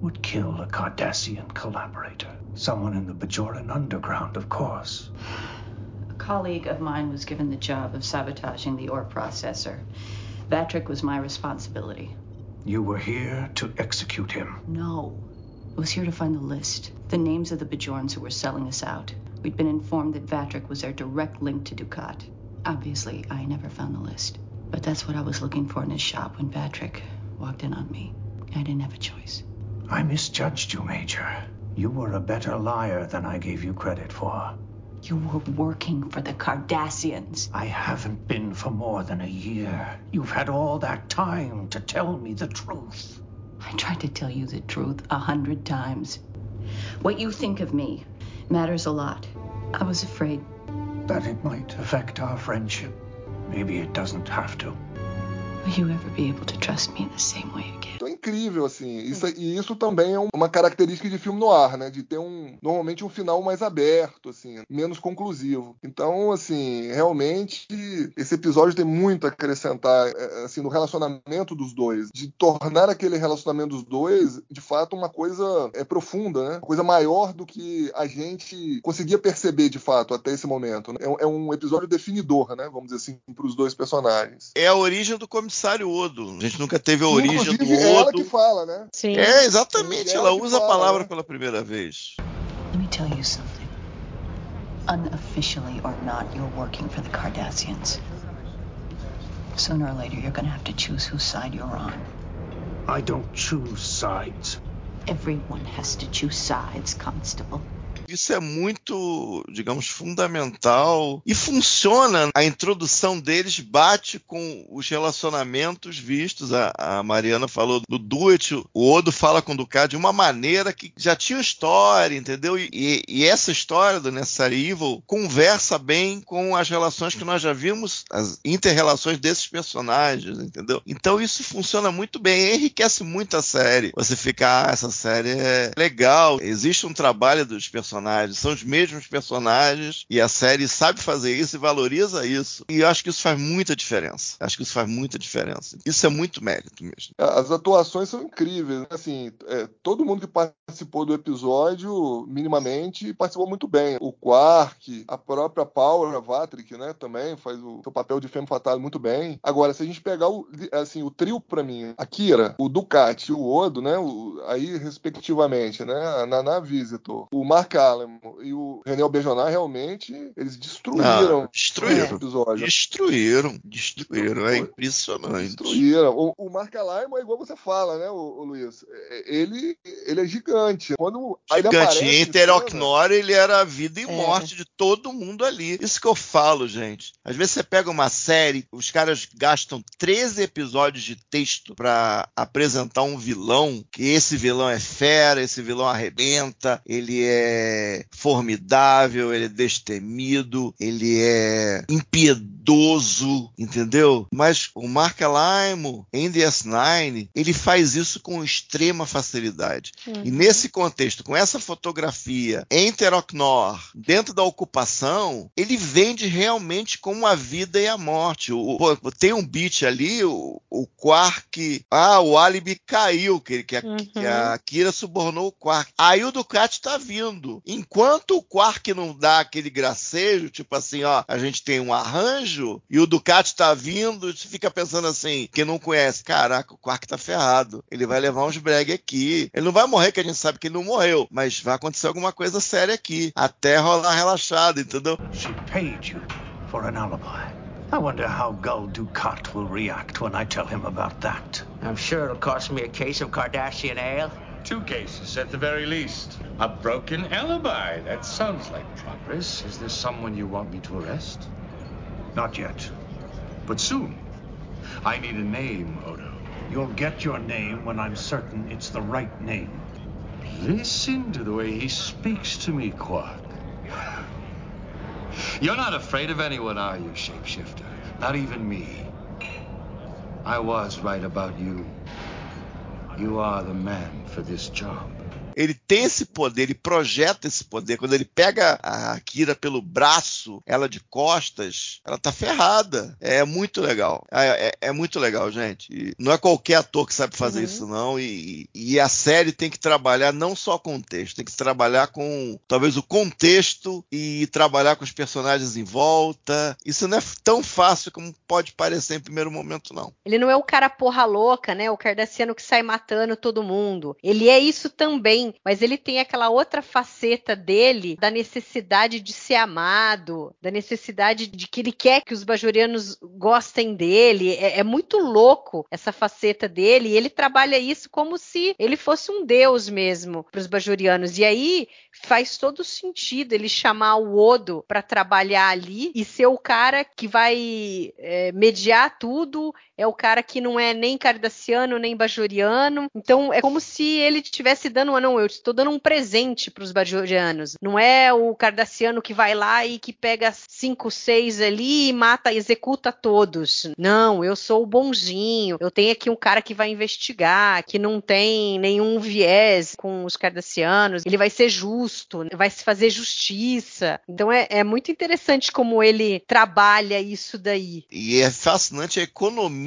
would kill a Cardassian collaborator? Someone in the Bajoran underground, of course. Colleague of mine was given the job of sabotaging the ore processor. Vatrick was my responsibility. You were here to execute him? No. I was here to find the list, the names of the Bajorans who were selling us out. We'd been informed that Vatrick was their direct link to Ducat. Obviously, I never found the list. But that's what I was looking for in his shop when Vatrick walked in on me. I didn't have a choice. I misjudged you, Major. You were a better liar than I gave you credit for. You were working for the Cardassians. I haven't been for more than a year. You've had all that time to tell me the truth. I tried to tell you the truth a hundred times. What you think of me matters a lot. I was afraid. That it might affect our friendship. Maybe it doesn't have to. Will you ever be able to trust me in the same way again? É incrível, assim. Isso, e isso também é uma característica de filme no ar, né? De ter um normalmente um final mais aberto, assim, menos conclusivo. Então, assim, realmente esse episódio tem muito a acrescentar, é, assim, no relacionamento dos dois, de tornar aquele relacionamento dos dois, de fato, uma coisa é profunda, né? Uma coisa maior do que a gente conseguia perceber de fato até esse momento. Né? É, é um episódio definidor, né? Vamos dizer assim, para os dois personagens. É a origem do comissário Odo. A gente nunca teve a origem Inclusive, do é ela que fala, né? Sim. É, exatamente. Sim, ela usa a palavra né? pela primeira vez. Let me tell you something. Unofficially or not, you're working for the Cardassians. Sooner or later, you're gonna have to choose whose side you're on. I don't choose sides. Everyone has to choose sides, Constable. Isso é muito, digamos, fundamental e funciona. A introdução deles bate com os relacionamentos vistos. A, a Mariana falou do Duet, o Odo fala com o Ducat de uma maneira que já tinha história, entendeu? E, e essa história do Necessary Evil conversa bem com as relações que nós já vimos, as interrelações desses personagens, entendeu? Então isso funciona muito bem, enriquece muito a série. Você fica, ah, essa série é legal, existe um trabalho dos personagens personagens, são os mesmos personagens e a série sabe fazer isso e valoriza isso. E eu acho que isso faz muita diferença. Acho que isso faz muita diferença. Isso é muito mérito mesmo. As atuações são incríveis. Né? Assim, é, todo mundo que participou do episódio, minimamente, participou muito bem. O Quark, a própria Paula Vatrick, né, também faz o seu papel de Femme Fatale muito bem. Agora, se a gente pegar o, assim, o trio para mim, a Kira, o Ducati e o Odo, né, o, aí respectivamente, né, a Nana Visitor, o Mark Allen e o René Albejonar realmente eles destruíram, ah, destruíram o episódio. Destruíram, destruíram, é impressionante. Destruíram. O, o Mark Allen é igual você fala, né, o, o, Luiz? É, ele, ele é gigante. Quando gigante. Em Interocnor ele era a vida e é. morte de todo mundo ali. Isso que eu falo, gente. Às vezes você pega uma série, os caras gastam 13 episódios de texto para apresentar um vilão, que esse vilão é fera, esse vilão arrebenta, ele é formidável, ele é destemido, ele é impiedoso, entendeu? Mas o Mark Alaimo, em DS9, ele faz isso com extrema facilidade. Uhum. E nesse contexto, com essa fotografia em Teroknor, dentro da ocupação, ele vende realmente como a vida e a morte. O, o, tem um beat ali, o, o Quark, ah, o álibi caiu, que, que, a, uhum. que a Kira subornou o Quark. Aí o Ducati tá vindo. Enquanto o Quark não dá aquele gracejo, tipo assim, ó, a gente tem um arranjo e o Ducati tá vindo, você fica pensando assim, quem não conhece, caraca, o Quark tá ferrado. Ele vai levar uns breg aqui. Ele não vai morrer, que a gente sabe que ele não morreu, mas vai acontecer alguma coisa séria aqui. Até rolar relaxado, entendeu? She paid you for an alibi. I wonder how Gul Dukat will react when I tell him about that. I'm sure it'll cost me a case of Kardashian ale. Two cases at the very least. A broken alibi. That sounds like progress. Is there someone you want me to arrest? Not yet. But soon. I need a name, Odo. You'll get your name when I'm certain it's the right name. Listen to the way he speaks to me, Quark. You're not afraid of anyone, are you, shapeshifter? Not even me. I was right about you. You are the man for this job. Ele tem esse poder, ele projeta esse poder. Quando ele pega a Kira pelo braço, ela de costas, ela tá ferrada. É muito legal. É, é, é muito legal, gente. E não é qualquer ator que sabe fazer uhum. isso, não. E, e, a série tem que trabalhar não só com o texto, tem que trabalhar com talvez o contexto e trabalhar com os personagens em volta. Isso não é tão fácil como pode parecer em primeiro momento, não. Ele não é o cara porra louca, né? O Cardassiano que sai matando todo mundo. Ele é isso também mas ele tem aquela outra faceta dele da necessidade de ser amado, da necessidade de que ele quer que os bajorianos gostem dele. É, é muito louco essa faceta dele, e ele trabalha isso como se ele fosse um deus mesmo para os bajorianos. E aí faz todo sentido ele chamar o Odo para trabalhar ali e ser o cara que vai é, mediar tudo, é o cara que não é nem cardassiano nem bajoriano. Então é como se ele estivesse dando, ah, não, eu estou dando um presente para os bajorianos. Não é o cardassiano que vai lá e que pega cinco, seis ali e mata, executa todos. Não, eu sou o bonzinho. Eu tenho aqui um cara que vai investigar, que não tem nenhum viés com os cardassianos. Ele vai ser justo né? vai se fazer justiça. Então é, é muito interessante como ele trabalha isso daí. E é fascinante a economia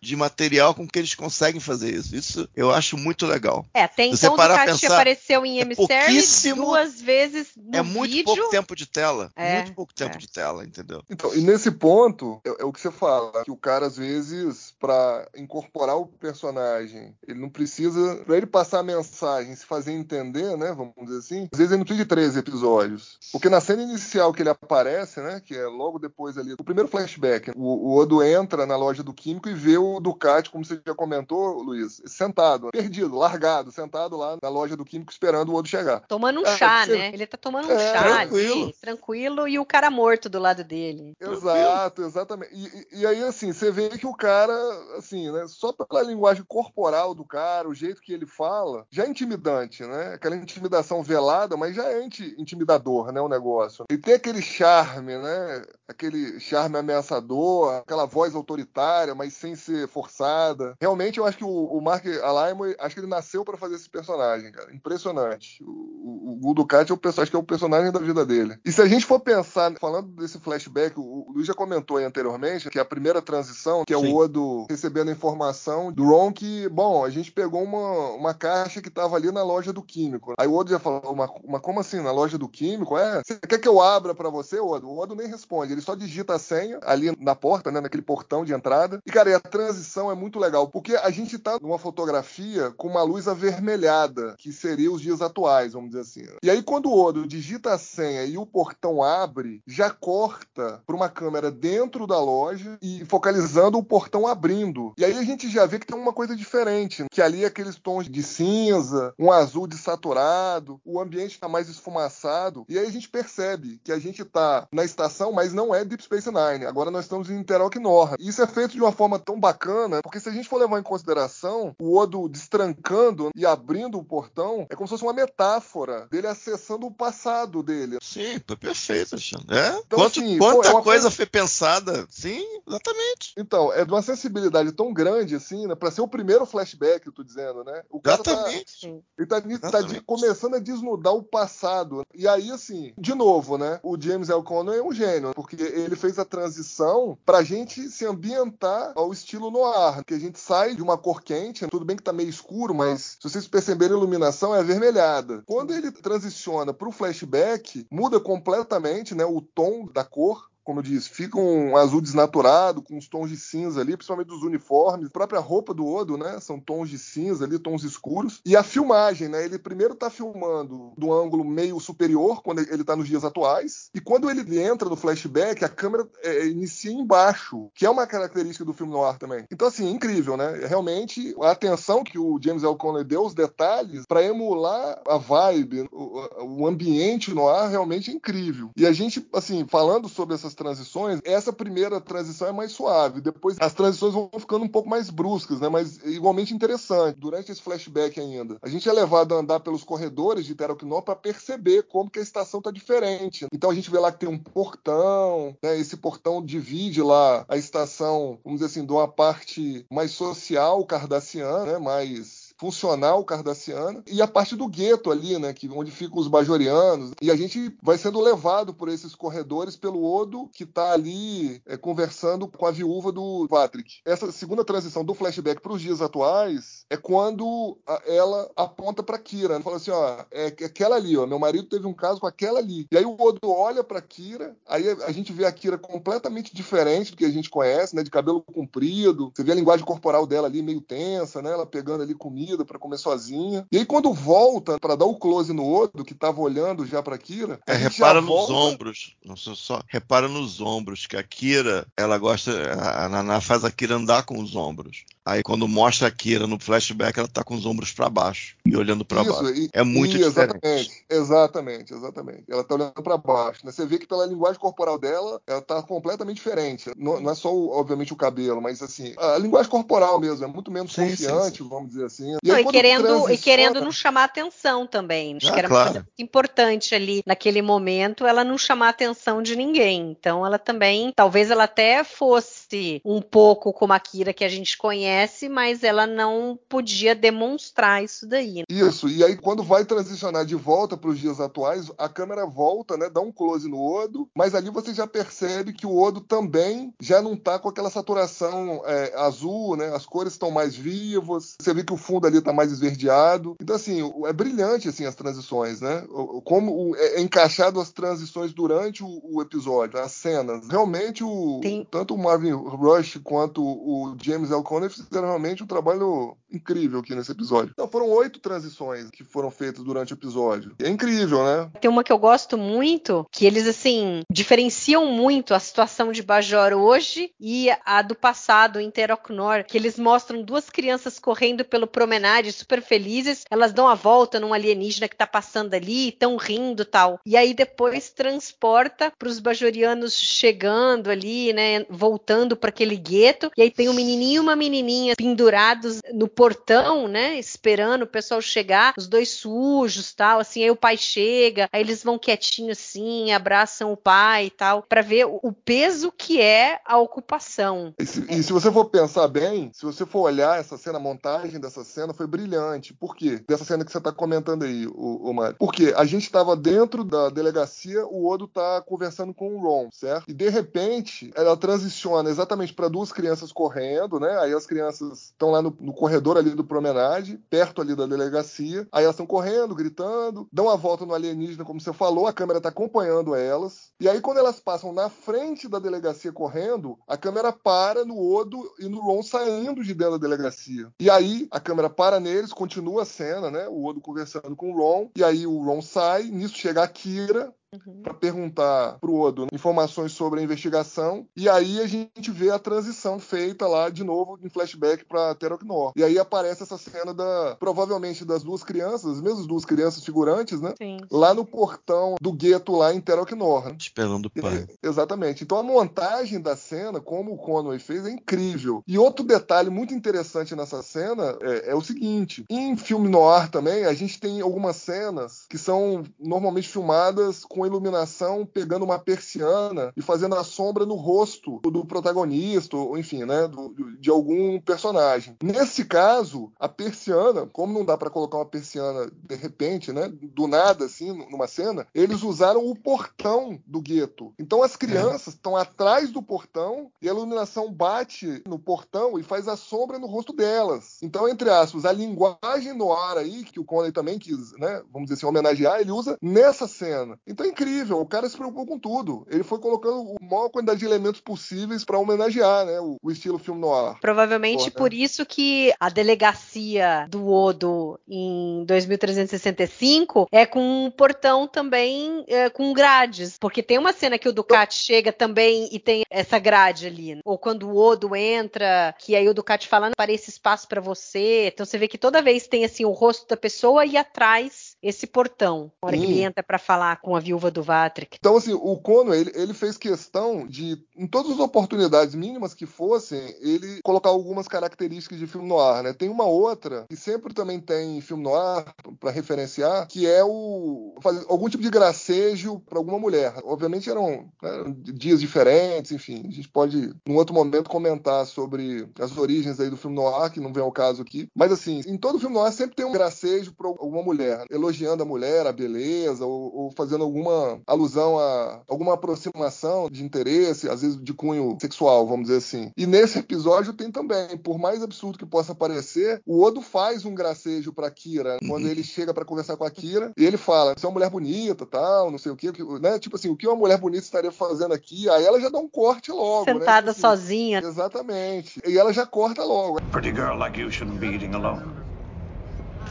de material com que eles conseguem fazer isso. Isso eu acho muito legal. É, até então o Ducati apareceu em Emissary é duas vezes no É muito vídeo. pouco tempo de tela. É, muito pouco tempo é. de tela, entendeu? Então, e nesse ponto, é, é o que você fala, que o cara, às vezes, para incorporar o personagem, ele não precisa, para ele passar a mensagem, se fazer entender, né, vamos dizer assim, às vezes ele não precisa de 13 episódios. Porque na cena inicial que ele aparece, né, que é logo depois ali, o primeiro flashback, o, o Odo entra na loja do Kim e vê o Ducati, como você já comentou, Luiz, sentado, perdido, largado, sentado lá na loja do químico esperando o Odo chegar. Tomando um É, chá, você- né? Ele tá tomando um É, chá tranquilo. ali, tranquilo, e o cara morto do lado dele. Exato, exatamente. E, e- aí, assim, você vê que o cara, assim, né, só pela linguagem corporal do cara, o jeito que ele fala, já é intimidante, né? Aquela intimidação velada, mas já é inti- intimidador, né, o negócio. E tem aquele charme, né? Aquele charme ameaçador, aquela voz autoritária, mas sem ser forçada. Realmente, eu acho que o, o Mark Alaimo, acho que ele nasceu para fazer esse personagem, cara. Impressionante. O, o, o Ducati é o, perso- acho que é o personagem da vida dele. E se a gente for pensar, falando desse flashback, o, o Luiz já comentou aí anteriormente, que é a primeira transição, que é Sim. o Odo recebendo a informação do Ron que, bom, a gente pegou uma, uma caixa que estava ali na loja do químico. Aí o Odo já falou, mas, mas como assim, na loja do químico? É, você quer que eu abra para você, Odo? O Odo nem responde, ele só digita a senha ali na porta, né, naquele portão de entrada. E, cara, e a transição é muito legal, porque a gente tá numa fotografia com uma luz avermelhada, que seria os dias atuais, vamos dizer assim. E aí, quando o Odo digita a senha e o portão abre, já corta para uma câmera dentro da loja e focalizando o portão abrindo. E aí a gente já vê que tem uma coisa diferente, que ali é aqueles tons de cinza, um azul desaturado, o ambiente está mais esfumaçado. E aí a gente percebe que a gente está na estação, mas não é Deep Space Nine. Agora nós estamos em Interlock Norra. E isso é feito de uma forma tão bacana, porque se a gente for levar em consideração o Odo destrancando e abrindo o portão, é como se fosse uma metáfora dele acessando o passado dele. Sim, foi perfeito, Alexandre. É? Então, Quanto- assim, pô, quanta é uma coisa foi pensada? Sim, exatamente. Então, é de uma sensibilidade tão grande, assim, né? Pra ser o primeiro flashback, eu tô dizendo, né? O cara tá, Exatamente. ele tá, tá Exatamente. de- começando a desnudar o passado. E aí, assim, de novo, né? O James L. Conner é um gênio, porque ele fez a transição pra gente se ambientar ao estilo noir, que a gente sai de uma cor quente, tudo bem que tá meio escuro, mas se vocês perceberem a iluminação é avermelhada. Quando ele transiciona pro flashback, muda completamente, né, o tom da cor como disse, fica um azul desnaturado, com uns tons de cinza ali, principalmente dos uniformes. A própria roupa do Odo, né? São tons de cinza ali, tons escuros. E a filmagem, né? Ele primeiro tá filmando do ângulo meio superior, quando ele tá nos dias atuais. E quando ele entra no flashback, a câmera é, inicia embaixo, que é uma característica do filme noir também. Então, assim, incrível, né? Realmente, a atenção que o James L. Conner deu, os detalhes, para emular a vibe, o, o ambiente no ar, realmente é incrível. E a gente, assim, falando sobre essas transições, essa primeira transição é mais suave. Depois as transições vão ficando um pouco mais bruscas, né? Mas igualmente interessante. Durante esse flashback ainda, a gente é levado a andar pelos corredores de Teroknor para perceber como que a estação tá diferente. Então a gente vê lá que tem um portão, né? Esse portão divide lá a estação, vamos dizer assim, de uma parte mais social cardassiana, né? Mais funcional cardassiana e a parte do gueto ali, né, que onde ficam os bajorianos e a gente vai sendo levado por esses corredores pelo Odo que tá ali é, conversando com a viúva do Patrick. Essa segunda transição do flashback para os dias atuais é quando a, ela aponta para Kira, né, fala assim, ó, é, é aquela ali, ó, meu marido teve um caso com aquela ali. E aí o Odo olha para Kira, aí a, a gente vê a Kira completamente diferente do que a gente conhece, né, de cabelo comprido. Você vê a linguagem corporal dela ali meio tensa, né, ela pegando ali comida para comer sozinha. E aí quando volta para dar o close no Odo, que tava olhando já para Kira, É, repara nos volta... ombros. Não sei só. Repara nos ombros, que a Kira, ela gosta. A Naná faz a Kira andar com os ombros. Aí quando mostra a Kira no flashback, ela tá com os ombros para baixo e olhando para baixo. e- É muito e- diferente. Exatamente, exatamente, exatamente. Ela tá olhando para baixo. Né? Você vê que pela linguagem corporal dela, ela tá completamente diferente. Não, não é só, obviamente, o cabelo, mas assim, a linguagem corporal mesmo, é muito menos Sim, sim, confiante, vamos dizer assim. Não, aí, e, quando querendo, e querendo não chamar atenção também. Acho Ah, que era claro. uma coisa muito importante ali naquele momento ela não chamar a atenção de ninguém. Então ela também, talvez ela até fosse um pouco como a Kira que a gente conhece, mas ela não podia demonstrar isso daí. Isso, e aí quando vai transicionar de volta para os dias atuais, a câmera volta, né, dá um close no Odo, mas ali você já percebe que o Odo também já não tá com aquela saturação é, azul, né, as cores estão mais vivas, você vê que o fundo ali tá mais esverdeado. Então, assim, é brilhante, assim, as transições, né, como é, é encaixado as transições durante o, o episódio, as cenas. Realmente, o, Tem- tanto o Marvin Rush quanto o James L. Conner fizeram realmente um trabalho incrível aqui nesse episódio. Então foram oito transições que foram feitas durante o episódio. É incrível, né? Tem uma que eu gosto muito, que eles assim diferenciam muito a situação de Bajor hoje e a do passado em Teroknor, que eles mostram duas crianças correndo pelo promenade super felizes, elas dão a volta num alienígena que tá passando ali, estão rindo tal. E aí depois transporta para os bajorianos chegando ali, né, voltando para aquele gueto, e aí tem um menininho e uma menininha pendurados no portão, né, esperando o pessoal chegar, os dois sujos, tal, assim, aí o pai chega, aí eles vão quietinho assim, abraçam o pai e tal, para ver o peso que é a ocupação. E se, e se, você for pensar bem, se você for olhar essa cena, a montagem dessa cena foi brilhante. Por quê? Dessa cena que você tá comentando aí, o, o Mário. Porque a gente tava dentro da delegacia, o Odo tá conversando com o Ron, certo? E de repente, ela transiciona exatamente para duas crianças correndo, né? Aí as crianças estão lá no, no corredor ali do promenade, perto ali da delegacia. Aí elas estão correndo, gritando, dão a volta no alienígena, como você falou, a câmera tá acompanhando elas. E aí, quando elas passam na frente da delegacia correndo, a câmera para no Odo e no Ron saindo de dentro da delegacia. E aí, a câmera para neles, continua a cena, né? O Odo conversando com o Ron, e aí o Ron sai, nisso chega a Kira, uhum. para perguntar pro Odo informações sobre a investigação. E aí a gente vê a transição feita lá de novo em flashback para Teroknor. E aí aparece essa cena da provavelmente das duas crianças, as mesmas duas crianças figurantes, né? Sim. Lá no portão do gueto lá em Teroknor. Né? Esperando o pai. E, exatamente. Então a montagem da cena, como o Conway fez, é incrível. E outro detalhe muito interessante nessa cena é, é o seguinte: em filme noir também, a gente tem algumas cenas que são normalmente filmadas com iluminação pegando uma persiana e fazendo a sombra no rosto do protagonista, ou enfim, né, do, de algum personagem. Nesse caso, a persiana, como não dá para colocar uma persiana de repente, né, do nada assim, numa cena, eles usaram o portão do gueto. Então as crianças estão é. atrás do portão e a iluminação bate no portão e faz a sombra no rosto delas. Então, entre aspas, a linguagem no ar aí que o Conley também quis, né, vamos dizer assim, homenagear, ele usa nessa cena. Então é incrível, o cara se preocupou com tudo. Ele foi colocando a maior quantidade de elementos possíveis para homenagear, né, o, o, estilo filme noir. Provavelmente Porra, por né? isso que a delegacia do Odo em 2365 é com um portão também é, com grades, porque tem uma cena que o Ducati chega também e tem essa grade ali, né? ou quando o Odo entra, que aí o Ducati fala, para esse espaço para você. Então você vê que toda vez tem assim o rosto da pessoa e atrás esse portão, na hora Sim. que ele entra para falar com a viúva do Vatrick. Então, assim, o Kono, ele, ele fez questão de, em todas as oportunidades mínimas que fossem, ele colocar algumas características de filme noir, né? Tem uma outra que sempre também tem filme noir para referenciar, que é o fazer algum tipo de gracejo para alguma mulher. Obviamente eram né, dias diferentes, enfim. A gente pode, num outro momento, comentar sobre as origens aí do filme noir, que não vem ao caso aqui. Mas, assim, em todo filme noir sempre tem um gracejo para alguma mulher elogiando a mulher, a beleza, ou, ou, fazendo alguma alusão a alguma aproximação de interesse, às vezes de cunho sexual, vamos dizer assim. E nesse episódio tem também, por mais absurdo que possa parecer, o Odo faz um gracejo pra Kira, quando ele chega para conversar com a Kira, e ele fala: você é uma mulher bonita, tal, não sei o quê, né? Tipo assim, o que uma mulher bonita estaria fazendo aqui? Aí ela já dá um corte logo. Né? Sentada né? tipo assim, sozinha. Exatamente. E ela já corta logo. Pretty girl like you shouldn't be eating alone.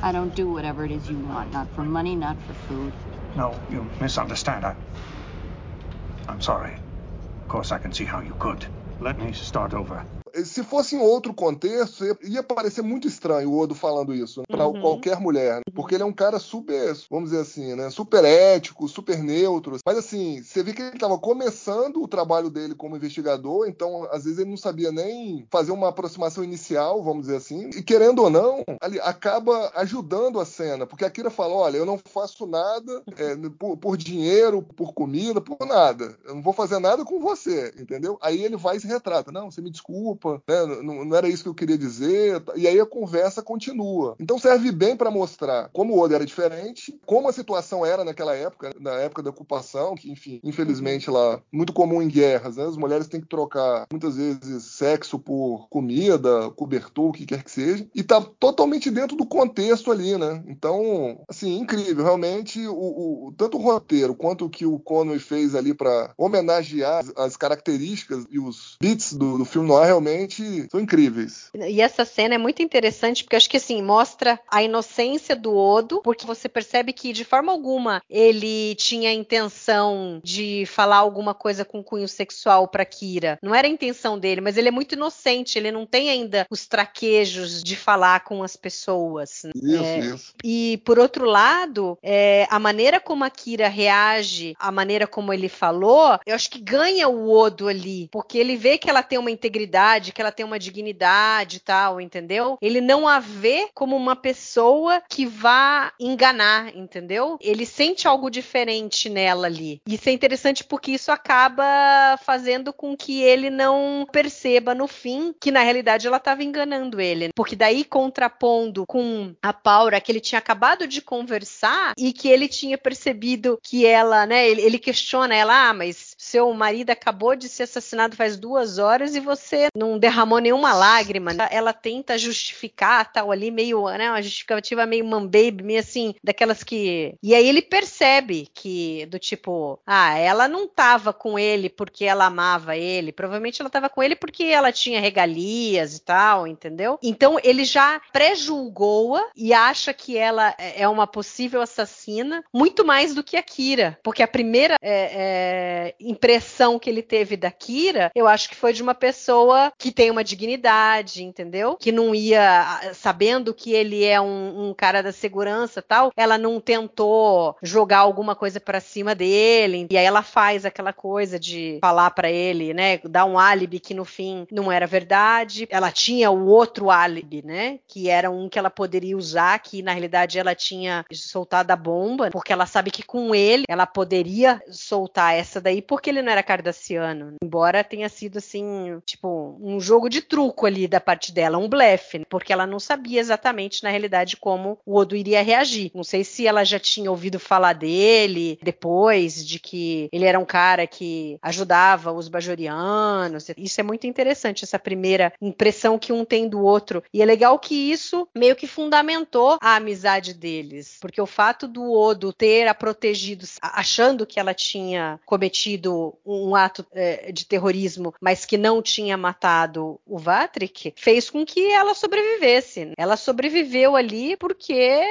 I don't do whatever it is you want. Not for money, not for food. No, you misunderstand. I... I'm sorry. Of course, I can see how you could. Let me start over. Se fosse em outro contexto, ia parecer muito estranho o Odo falando isso né, para uhum. qualquer mulher, né? porque ele é um cara super, vamos dizer assim, né, super ético, super neutro. Mas assim, você vê que ele estava começando o trabalho dele como investigador, então às vezes ele não sabia nem fazer uma aproximação inicial, vamos dizer assim. E querendo ou não, ele acaba ajudando a cena, porque a Kira fala: olha, eu não faço nada é, por, por dinheiro, por comida, por nada. Eu não vou fazer nada com você, entendeu? Aí ele vai e se retrata: não, você me desculpa desculpa, né? não, não, era isso que eu queria dizer. E aí a conversa continua. Então serve bem para mostrar como o Oda era diferente, como a situação era naquela época, na época da ocupação, que, enfim, infelizmente lá, muito comum em guerras, né? As mulheres têm que trocar muitas vezes sexo por comida, cobertor, o que quer que seja, e tá totalmente dentro do contexto ali, né? Então, assim, incrível, realmente, o, o tanto o roteiro quanto o que o Conway fez ali para homenagear as características e os beats do, do filme noir realmente são incríveis. E essa cena é muito interessante porque acho que assim mostra a inocência do Odo, porque você percebe que de forma alguma ele tinha a intenção de falar alguma coisa com cunho sexual para Kira. Não era a intenção dele, mas ele é muito inocente, ele não tem ainda os traquejos de falar com as pessoas. Isso, é, isso. E por outro lado, é, a maneira como a Kira reage, a maneira como ele falou, eu acho que ganha o Odo ali, porque ele vê que ela tem uma integridade, que ela tem uma dignidade e tal, entendeu? Ele não a vê como uma pessoa que vá enganar, entendeu? Ele sente algo diferente nela ali. Isso é interessante porque isso acaba fazendo com que ele não perceba no fim que na realidade ela estava enganando ele, porque daí contrapondo com a Paula que ele tinha acabado de conversar e que ele tinha percebido que ela, né, ele, ele questiona ela, ah, mas seu marido acabou de ser assassinado faz duas horas e você não derramou nenhuma lágrima. Ela tenta justificar tal ali, meio, né, uma justificativa meio man baby, meio assim, daquelas que. E aí ele percebe que, do tipo, ah, ela não tava com ele porque ela amava ele, provavelmente ela tava com ele porque ela tinha regalias e tal, entendeu? Então ele já pré-julgou-a e acha que ela é, é uma possível assassina, muito mais do que a Kira, porque a primeira é, é, impressão que ele teve da Kira, eu acho que foi de uma pessoa que tem uma dignidade, entendeu? Que não ia, sabendo que ele é um, um cara da segurança tal, ela não tentou jogar alguma coisa para cima dele, e aí ela faz aquela coisa de falar para ele, né, dar um álibi que no fim não era verdade. Ela tinha o outro álibi, né, que era um que ela poderia usar, que na realidade ela tinha soltado a bomba, porque ela sabe que com ele ela poderia soltar essa daí, porque ele não era cardassiano. Embora tenha sido assim, tipo, um jogo de truco ali da parte dela, um blefe, né? porque ela não sabia exatamente na realidade como o Odo iria reagir. Não sei se ela já tinha ouvido falar dele depois de que ele era um cara que ajudava os bajorianos. Isso é muito interessante essa primeira impressão que um tem do outro. E é legal que isso meio que fundamentou a amizade deles, porque o fato do Odo ter a protegido, achando que ela tinha cometido um ato é, de terrorismo, mas que não tinha matado o Vatrick, fez com que ela sobrevivesse. Ela sobreviveu ali porque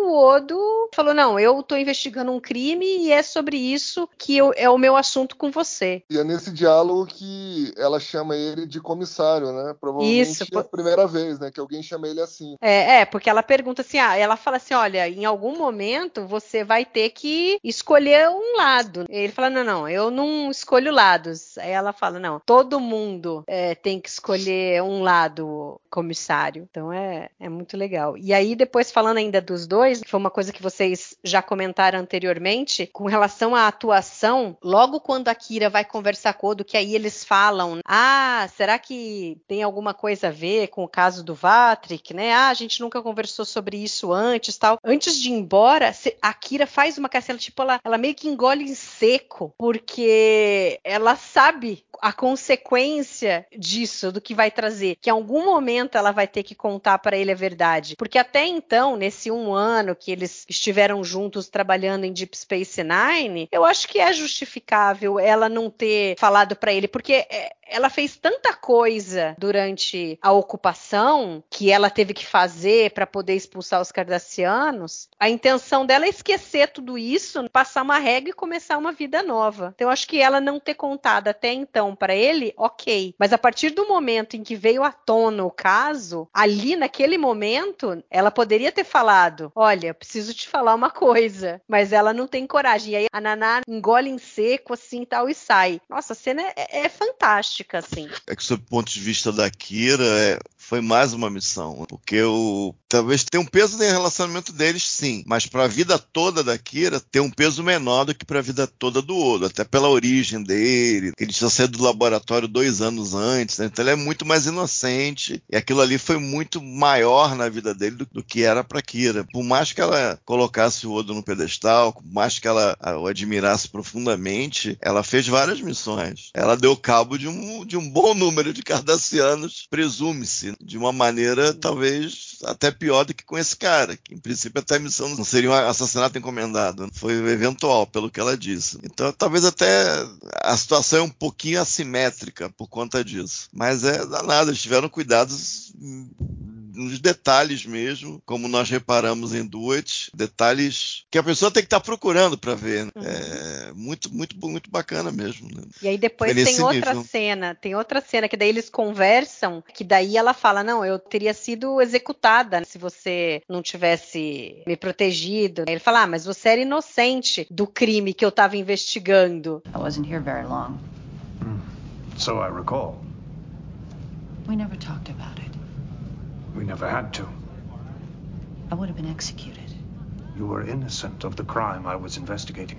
o Odo falou: não, eu estou investigando um crime e é sobre isso que eu, é o meu assunto com você. E é nesse diálogo que ela chama ele de comissário, né? Provavelmente isso, é a primeira vez, né? Que alguém chama ele assim. É, é, porque ela pergunta assim: ah, ela fala assim: olha, em algum momento você vai ter que escolher um lado. Ele fala: não, não, eu não escolho lados. Aí ela fala: não, todo mundo é, tem que escolher um lado, comissário. Então é, é muito legal. E aí, depois, falando ainda dos dois, que foi uma coisa que vocês já comentaram anteriormente, com relação à atuação, logo quando a Kira vai conversar com o Odo, que aí eles falam: ah, será que tem alguma coisa a ver com o caso do Vatrick, né? Ah, a gente nunca conversou sobre isso antes tal. Antes de ir embora, a Kira faz uma cacela, tipo, ela, ela meio que engole em seco, porque ela sabe a consequência disso, do que vai trazer, que em algum momento ela vai ter que contar para ele a verdade. Porque até então, nesse um ano que eles estiveram juntos trabalhando em Deep Space Nine, eu acho que é justificável ela não ter falado para ele, porque é, ela fez tanta coisa durante a ocupação que ela teve que fazer para poder expulsar os cardassianos. A intenção dela é esquecer tudo isso, passar uma regra e começar uma vida nova. Então, acho que ela não ter contado até então para ele, ok. Mas a partir do momento em que veio à tona o caso, ali naquele momento, ela poderia ter falado: Olha, preciso te falar uma coisa. Mas ela não tem coragem. E aí a Naná engole em seco assim tal e sai. Nossa, a cena é, é fantástica assim. É que, sob o ponto de vista da Kira, é, foi mais uma missão. Porque o. Talvez tenha um peso no relacionamento deles, sim. Mas para a vida toda da Kira, tem um peso menor do que para a vida toda do Odo. Até pela origem dele. Ele tinha saído do laboratório dois anos antes. Né? Então ele é muito mais inocente. E aquilo ali foi muito maior na vida dele do, do que era para Kira. Por mais que ela colocasse o Odo no pedestal, por mais que ela o admirasse profundamente, ela fez várias missões. Ela deu cabo de um, de um bom número de cardassianos, presume-se, de uma maneira talvez até pior do que com esse cara, que em princípio até a missão não seria um assassinato encomendado, foi eventual, pelo que ela disse. Então talvez até a situação é um pouquinho assimétrica por conta disso. Mas é danado, eles tiveram cuidados nos detalhes mesmo, como nós reparamos em Duet, detalhes que a pessoa tem que estar tá procurando para ver. Né? Uhum. É muito, muito, muito bacana mesmo. Né? E aí depois tem outra nível. cena, tem outra cena que daí eles conversam, que daí ela fala, não, eu teria sido executada se você não tivesse me protegido. Ele fala, ah, mas você era inocente do crime que eu estava investigando. I wasn't here very long. Hmm. So I recall. We never talked about it. We never had to. I would have been executed. You were innocent of the crime I was investigating.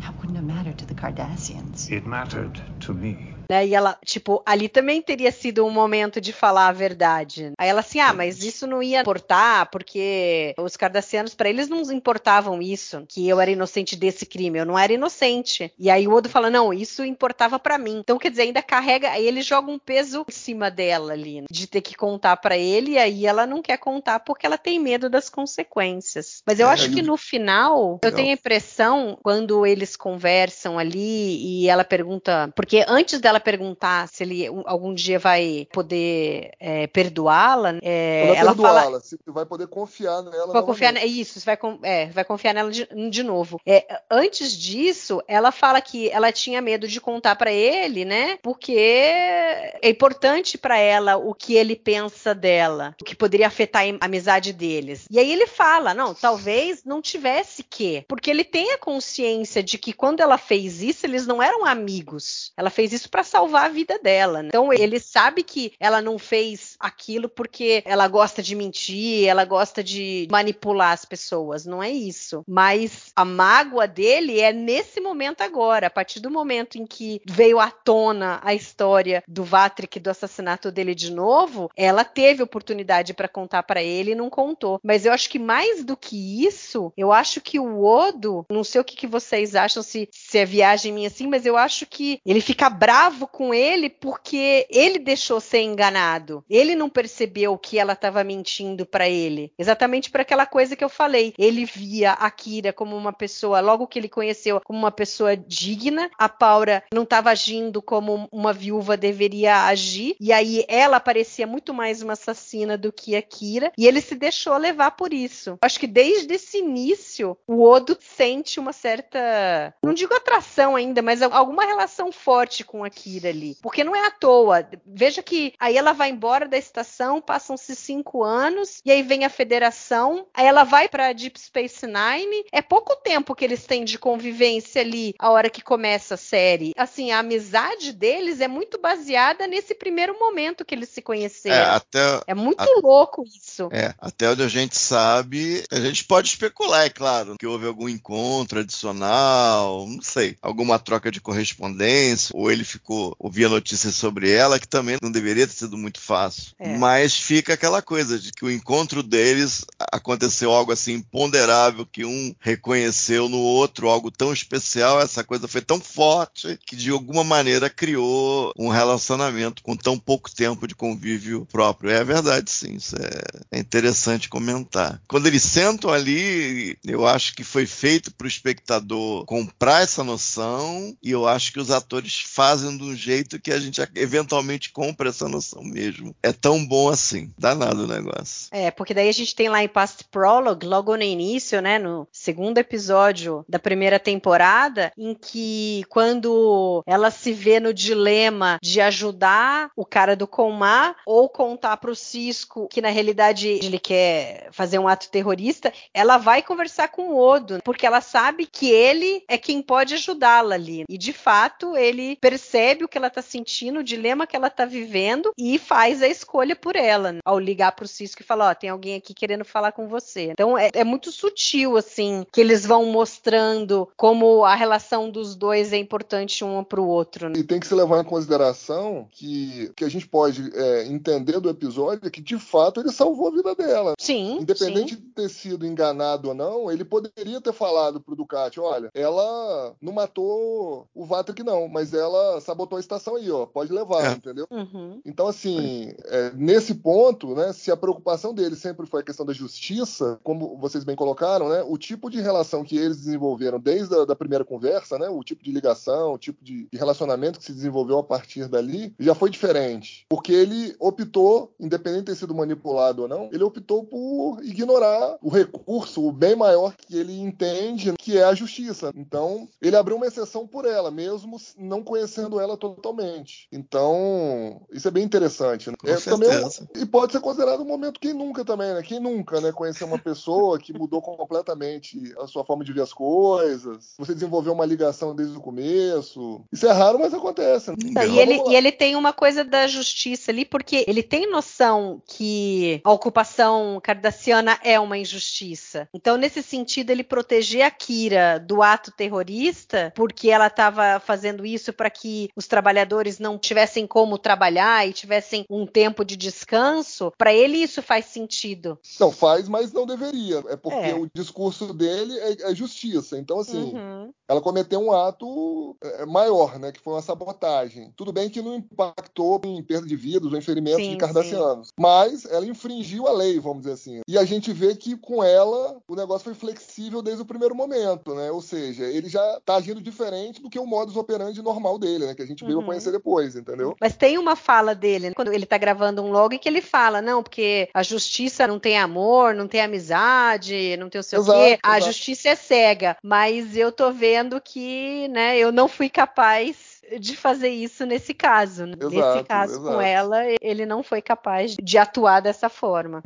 That wouldn't have mattered to the Cardassians. It mattered to me. Né? E ela, tipo, ali também teria sido um momento de falar a verdade. Aí ela assim, ah, mas isso não ia importar, porque os cardassianos, para eles não importavam isso, que eu era inocente desse crime, eu não era inocente. E aí o Odo fala, não, isso importava para mim. Então, quer dizer, ainda carrega, aí ele joga um peso em cima dela ali, né? de ter que contar para ele, e aí ela não quer contar porque ela tem medo das consequências. Mas eu é, acho que no final, eu tenho a impressão, quando eles conversam ali e ela pergunta, porque antes dela ela perguntar se ele algum dia vai poder é, perdoá-la, é, ela fala se vai poder confiar nela. Vai confiar, isso, vai, é, vai confiar nela de, de novo. É, antes disso, ela fala que ela tinha medo de contar para ele, né? Porque é importante para ela o que ele pensa dela, o que poderia afetar a amizade deles. E aí ele fala, não, talvez não tivesse que, porque ele tem a consciência de que quando ela fez isso, eles não eram amigos. Ela fez isso para salvar a vida dela. Né? Então ele sabe que ela não fez aquilo porque ela gosta de mentir, ela gosta de manipular as pessoas. Não é isso. Mas a mágoa dele é nesse momento agora, a partir do momento em que veio à tona a história do Vatrick do assassinato dele de novo, ela teve oportunidade para contar para ele e não contou. Mas eu acho que mais do que isso, eu acho que o Odo, não sei o que, que vocês acham se, se é viagem minha assim, mas eu acho que ele fica bravo bravo com ele porque ele deixou ser enganado. Ele não percebeu que ela estava mentindo para ele. Exatamente para aquela coisa que eu falei. Ele via a Kira como uma pessoa, logo que ele conheceu, como uma pessoa digna. A Paula não estava agindo como uma viúva deveria agir. E aí ela parecia muito mais uma assassina do que a Kira. E ele se deixou levar por isso. Acho que desde esse início, o Odo sente uma certa, não digo atração ainda, mas alguma relação forte com a Kira Kira ali. Porque não é à toa. Veja que aí ela vai embora da estação, passam-se cinco anos, e aí vem a federação, aí ela vai para Deep Space Nine. É pouco tempo que eles têm de convivência ali, a hora que começa a série. Assim, a amizade deles é muito baseada nesse primeiro momento que eles se conheceram. É, até, é muito a, louco isso. É, até onde a gente sabe, a gente pode especular, é claro, que houve algum encontro adicional, não sei, alguma troca de correspondência, ou ele ficou pouco ouvia notícias sobre ela, que também não deveria ter sido muito fácil. É. Mas fica aquela coisa de que o encontro deles aconteceu algo assim imponderável que um reconheceu no outro algo tão especial, essa coisa foi tão forte que de alguma maneira criou um relacionamento com tão pouco tempo de convívio próprio. É verdade, sim, isso é, é interessante comentar. Quando eles sentam ali, eu acho que foi feito para o espectador comprar essa noção e eu acho que os atores fazem de um jeito que a gente eventualmente compra essa noção mesmo. É tão bom assim. Danado o negócio. É, porque daí a gente tem lá em Past Prologue, logo no início, né, no segundo episódio da primeira temporada, em que quando ela se vê no dilema de ajudar o cara do Comar ou contar pro Cisco que na realidade ele quer fazer um ato terrorista, ela vai conversar com o Odo, porque ela sabe que ele é quem pode ajudá-la ali. E de fato, ele percebe o que ela está sentindo, o dilema que ela está vivendo e faz a escolha por ela, né? ao ligar para o Cisco e falar: Ó, oh, tem alguém aqui querendo falar com você. Então é, é muito sutil, assim, que eles vão mostrando como a relação dos dois é importante um para o outro. Né? E tem que se levar em consideração que, que a gente pode é, entender do episódio é que, de fato, ele salvou a vida dela. Sim. Independente sim. de ter sido enganado ou não, ele poderia ter falado pro Ducati: olha, ela não matou o Vatrick, não, mas ela sabotou a estação aí, ó. Pode levar, é. entendeu? Uhum. Então, assim, é, nesse ponto, né, se a preocupação dele sempre foi a questão da justiça, como vocês bem colocaram, né, o tipo de relação que eles desenvolveram desde a da primeira conversa, né, o tipo de ligação, o tipo de, de relacionamento que se desenvolveu a partir dali, já foi diferente. Porque ele optou, independente de ter sido manipulado ou não, ele optou por ignorar o recurso, o bem maior que ele entende, que é a justiça. Então, ele abriu uma exceção por ela, mesmo não conhecendo ela totalmente. Então, isso é bem interessante. Né? Com é, também, e pode ser considerado um momento quem nunca também, né? Quem nunca, né? Conhecer uma pessoa que mudou completamente a sua forma de ver as coisas. Você desenvolveu uma ligação desde o começo. Isso é raro, mas acontece. Né? Então, e, ele, e ele tem uma coisa da justiça ali, porque ele tem noção que a ocupação cardassiana é uma injustiça. Então, nesse sentido, ele proteger a Kira do ato terrorista, porque ela estava fazendo isso para que os trabalhadores não tivessem como trabalhar e tivessem um tempo de descanso, para ele isso faz sentido. Não, faz, mas não deveria. É porque é. o discurso dele é, é justiça. Então, assim, uhum. ela cometeu um ato é, maior, né? Que foi uma sabotagem. Tudo bem que não impactou em perda de vidas ou em ferimentos sim, de cardassianos. Sim. Mas ela infringiu a lei, vamos dizer assim. E a gente vê que com ela o negócio foi flexível desde o primeiro momento, né? Ou seja, ele já tá agindo diferente do que o modus operandi normal dele, né? A gente veio uhum. a conhecer depois, entendeu? Mas tem uma fala dele, né? quando ele tá gravando um log, que ele fala, não, porque a justiça não tem amor, não tem amizade, não tem o seu exato, quê. Exato. A justiça é cega. Mas eu tô vendo que, né, eu não fui capaz de fazer isso nesse caso. Exato, nesse caso exato. com ela, ele não foi capaz de atuar dessa forma.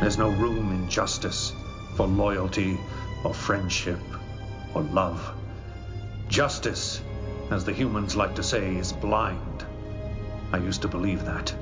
There's no room in justice for loyalty or friendship or love. Justice, as the humans like to say, is blind. I used to believe that.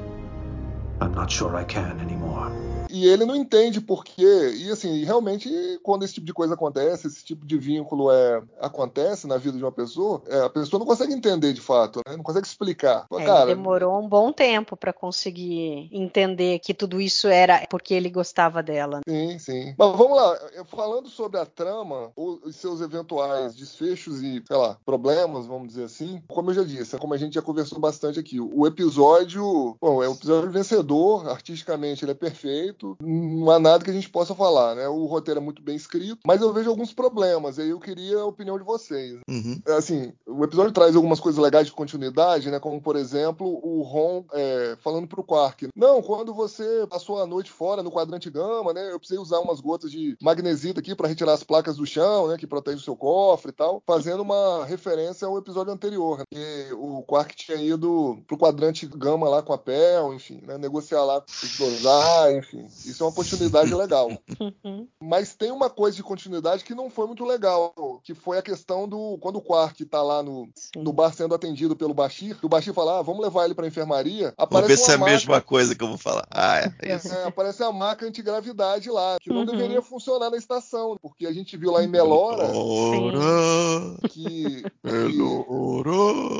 I'm not sure I can anymore. E ele não entende por quê. E assim, realmente, quando esse tipo de coisa acontece, esse tipo de vínculo é, acontece na vida de uma pessoa, é, a pessoa não consegue entender de fato, né? não consegue explicar. É, Cara, demorou um bom tempo para conseguir entender que tudo isso era porque ele gostava dela. Sim, sim. Mas vamos lá, falando sobre a trama, os seus eventuais desfechos e, sei lá, problemas, vamos dizer assim, como eu já disse, como a gente já conversou bastante aqui, o episódio, bom, é o episódio vencedor, artisticamente ele é perfeito, não há nada que a gente possa falar, né? O roteiro é muito bem escrito, mas eu vejo alguns problemas, e aí eu queria a opinião de vocês. Uhum. Assim, o episódio traz algumas coisas legais de continuidade, né? Como, por exemplo, o Ron é, falando pro Quark, não, quando você passou a noite fora no quadrante gama, né? Eu precisei usar umas gotas de magnesita aqui para retirar as placas do chão, né? Que protege o seu cofre e tal, fazendo uma referência ao episódio anterior, né? que o Quark tinha ido pro quadrante gama lá com a Pel, enfim, né? Negociar lá, dosar, enfim. Isso é uma continuidade legal. Uhum. Mas tem uma coisa de continuidade que não foi muito legal, que foi a questão do quando o Quark tá lá no, no bar sendo atendido pelo Bashir, o Bashir fala, ah, vamos levar ele pra enfermaria. Vamos ver se é a mesma coisa que eu vou falar. Ah, é isso. É, aparece a maca antigravidade lá, que não uhum. deveria funcionar na estação, porque a gente viu lá em Melora que... Melora.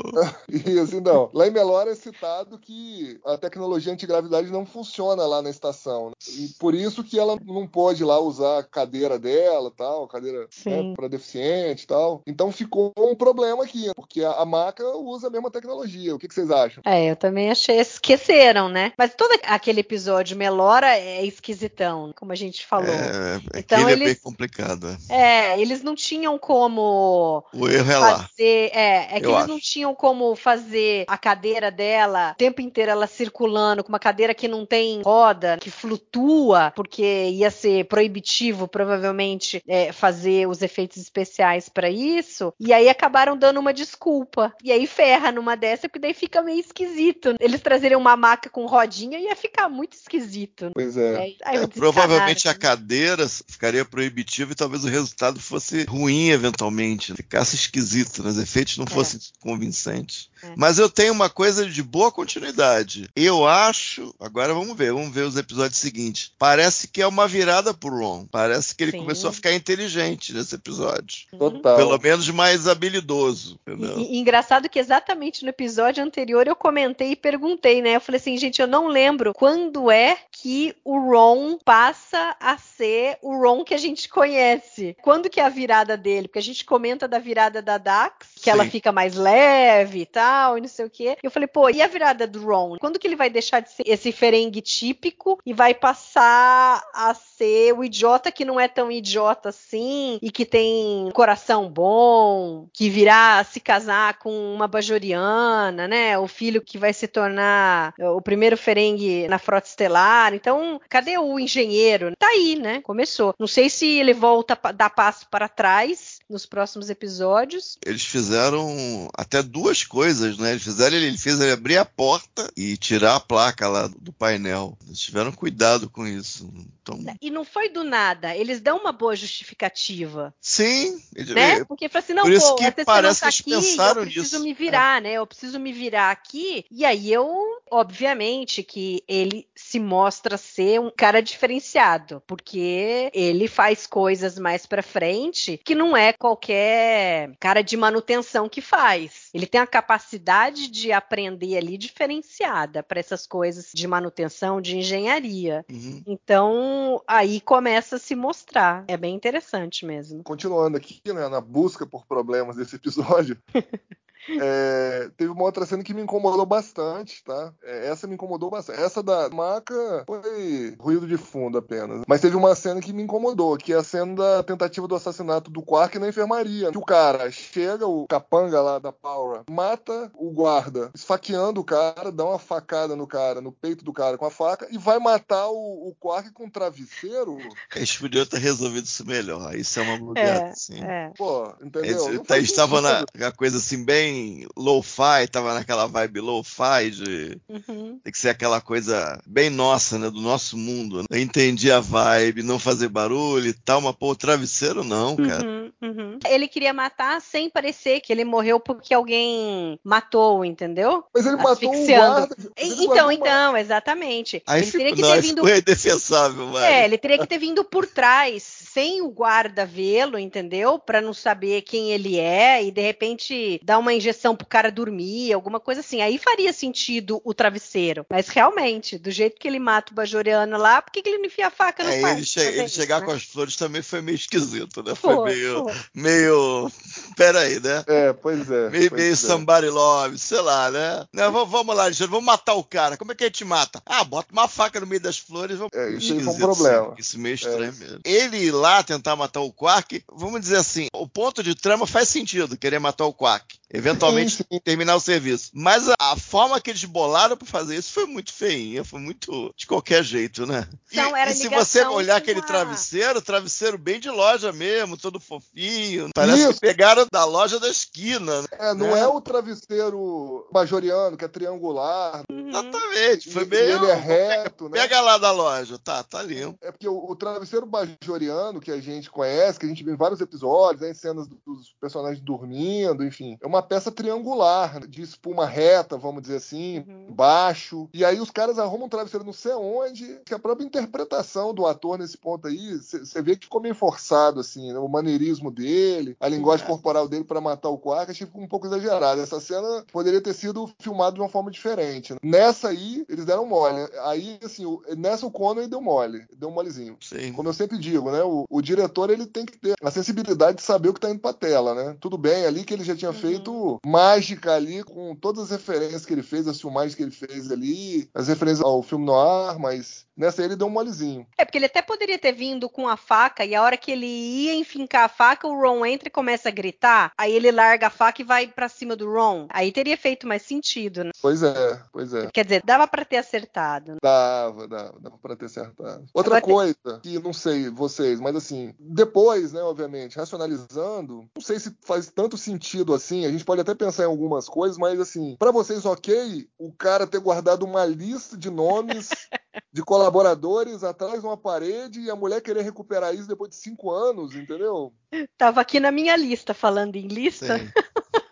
e assim, não. Lá em Melora é citado que a tecnologia antigravidade não funciona lá na estação. Né? E por isso que ela não pode lá usar a cadeira dela, tal, cadeira né, para deficiente e tal. Então ficou um problema aqui, porque a, a, maca usa a mesma tecnologia. O que, que, vocês acham? É, eu também achei. Esqueceram, né? Mas todo aquele episódio Melora é esquisitão, como a gente falou. É, então eles, é bem complicado. É, eles não tinham como o erro é lá. fazer. É, é que eu eles acho. não tinham como fazer a cadeira dela o tempo inteiro ela circulando com uma cadeira que não tem roda, que flutua porque ia ser proibitivo, provavelmente, é, fazer os efeitos especiais para isso. E aí acabaram dando uma desculpa. E aí ferra numa dessa, porque daí fica meio esquisito. Eles trazerem uma maca com rodinha ia ficar muito esquisito. Pois é. Aí- aí É, provavelmente a cadeira ficaria proibitiva e talvez o resultado fosse ruim eventualmente, ficasse esquisito, né? os efeitos não É. fossem convincentes. É. Mas eu tenho uma coisa de boa continuidade. Eu acho, agora vamos ver, vamos ver os episódios seguintes. Parece que é uma virada pro Ron. Parece que ele Sim. começou a ficar inteligente nesse episódio. Total. Pelo menos mais habilidoso. E, e engraçado que exatamente no episódio anterior eu comentei e perguntei, né? Eu falei assim, gente, eu não lembro quando é que o Ron passa a ser o Ron que a gente conhece. Quando que é a virada dele? Porque a gente comenta da virada da Dax, que ela Sim. fica mais leve e tal, e não sei o quê. Eu falei, pô, e a virada do Ron? Quando que ele vai deixar de ser esse ferengue típico e vai passar a ser o idiota que não é tão idiota assim e que tem coração bom, que virá se casar com uma bajoriana, né? O filho que vai se tornar o primeiro ferengue na frota estelar. Então, cadê o engenheiro? Tá aí, né? Começou. Não sei se ele volta dar passo para trás nos próximos episódios. Eles fizeram até duas coisas, né? Eles fizeram ele, ele fez ele abrir a porta e tirar a placa lá do painel. Eles tiveram cuidado com isso. Então, E não foi do nada. Eles dão uma boa justificativa. sim, né? Porque fala assim, não, por isso pô, que parece tá que eles aqui, pensaram eu preciso nisso. me virar, né? Eu preciso me virar aqui. E aí eu, obviamente, que ele se mostra ser um cara diferenciado, porque ele faz coisas mais pra frente que não é qualquer cara de manutenção que faz. Ele tem a capacidade de aprender ali diferenciada para essas coisas de manutenção, de engenharia. Uhum. Então, aí começa a se mostrar. É bem interessante mesmo. Continuando aqui, né, na busca por problemas desse episódio, é, teve uma outra cena que me incomodou bastante, tá? É, essa me incomodou bastante. Essa da maca foi ruído de fundo apenas. Mas teve uma cena que me incomodou, que é a cena da tentativa do assassinato do Quark na enfermaria. Que o cara chega, o capanga lá da Paula, mata o guarda, esfaqueando o cara, dá uma facada no cara, no peito do cara com a faca, e vai matar o, o Quark com um travesseiro. Eles podiam ter resolvido isso melhor. Isso é uma mulher, assim. É. Pô, entendeu? Não tá- estavam na na coisa assim, bem low-fi, tava naquela vibe low-fi de. Uhum. Tem que ser aquela coisa bem nossa, né? Do nosso mundo. né? Eu entendi a vibe, não fazer barulho e tal, mas pô, o travesseiro não, cara. Uhum, uhum. Ele queria matar sem parecer que ele morreu porque alguém matou, entendeu? Mas ele matou o Asfixiando. guarda. Então, guardou uma- então, exatamente. Aí ele teria que não, ter vindo. indefensável. É, ele teria que ter vindo por trás, sem o guarda vê-lo, entendeu? Pra não saber quem ele é e de repente dar uma injeção pro cara dormir, alguma coisa assim. Aí faria sentido o travesseiro. Mas realmente, do jeito que ele mata o Bajoriano lá, por que, que ele não enfia a faca no É, quarto? ele, che- ele isso, chegar né? com as flores também foi meio esquisito, né? Foi, Foi, meio. foi. meio. Peraí, né? É, pois é. Meio, pois meio é. somebody love, sei lá, né? Não, vamos, lá, Alexandre, vamos matar o cara. Como é que a gente mata? Ah, bota uma faca no meio das flores. Vamos... É, isso aí foi um problema. sim. Isso meio estranho isso. mesmo. Ele ir lá tentar matar o Quark, vamos dizer assim, o ponto de trama faz sentido, querer matar o Quark. Eventualmente Sim, sim. terminar o serviço. Mas a, a forma que eles bolaram pra fazer isso foi muito feinha, foi muito de qualquer jeito, né? E, Então, era e se você olhar aquele a- travesseiro, travesseiro bem de loja mesmo, todo fofinho. Parece Isso. que pegaram da loja da esquina, né? É, não né? é o travesseiro bajoriano, que é triangular. Uhum. Exatamente, foi e, bem. e ele é reto, né? Pega lá da loja, tá, tá limpo. É porque o, o travesseiro bajoriano que a gente conhece, que a gente vê em vários episódios, né, em cenas do- dos personagens dormindo, enfim, é uma peça triangular, de espuma reta, vamos dizer assim, Uhum. baixo. E aí os caras arrumam um travesseiro não sei onde, que a própria interpretação do ator nesse ponto aí, você vê que ficou meio forçado, assim, né, o maneirismo dele, a linguagem É. corporal dele para matar o Quark, achei que ficou um pouco exagerado. Essa cena poderia ter sido filmada de uma forma diferente. né? Nessa aí, eles deram mole. Aí, assim, o- nessa o Conway deu mole, deu um molezinho. Sim. Como eu sempre digo, né? O, o diretor ele tem que ter a sensibilidade de saber o que tá indo pra tela, né? Tudo bem ali que ele já tinha Uhum. feito mágica ali com todas as referências referências que ele fez, as filmagens que ele fez ali, as referências ao filme noir, mas nessa aí ele deu um molezinho. É, porque ele até poderia ter vindo com a faca e a hora que ele ia enfincar a faca, o Ron entra e começa a gritar, aí ele larga a faca e vai para cima do Ron. Aí teria feito mais sentido, né? Pois é, pois é. Quer dizer, dava para ter acertado. Né? Dava, dava, dava para ter acertado. Outra Agora coisa tem... que não sei vocês, mas assim, depois, né, obviamente, racionalizando, não sei se faz tanto sentido assim, a gente pode até pensar em algumas coisas, mas assim, para vocês, ok, o cara ter guardado uma lista de nomes de colaboradores atrás de uma parede e a mulher querer recuperar isso depois de cinco anos, entendeu? Tava aqui na minha lista, falando em lista.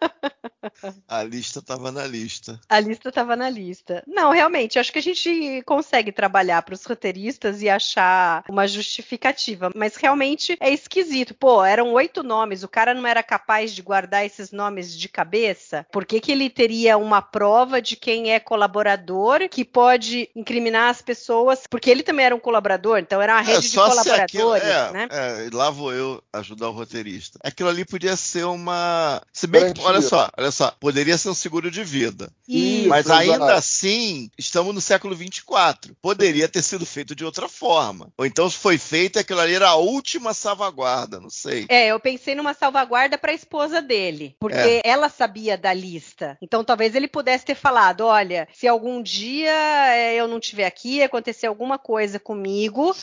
A lista estava na lista. A lista estava na lista. Não, realmente, acho que a gente consegue trabalhar para os roteiristas e achar uma justificativa, mas realmente é esquisito. Pô, eram oito nomes, o cara não era capaz de guardar esses nomes de cabeça? Por que, que ele teria uma prova de quem é colaborador que pode incriminar as pessoas? Porque ele também era um colaborador, então era uma é, rede é, de colaboradores, aquilo, é, né? É, lá vou eu ajudar o roteirista. Aquilo ali podia ser uma. Se bem que, olha só, olha só, poderia ser um seguro de vida. Isso, mas ainda exato. assim, estamos no século 24. Poderia ter sido feito de outra forma. Ou então, se foi feito, aquilo ali era a última salvaguarda, não sei. É, eu pensei numa salvaguarda para a esposa dele, porque é. ela sabia da lista. Então, talvez ele pudesse ter falado: olha, se algum dia é, eu não estiver aqui, acontecer alguma coisa comigo,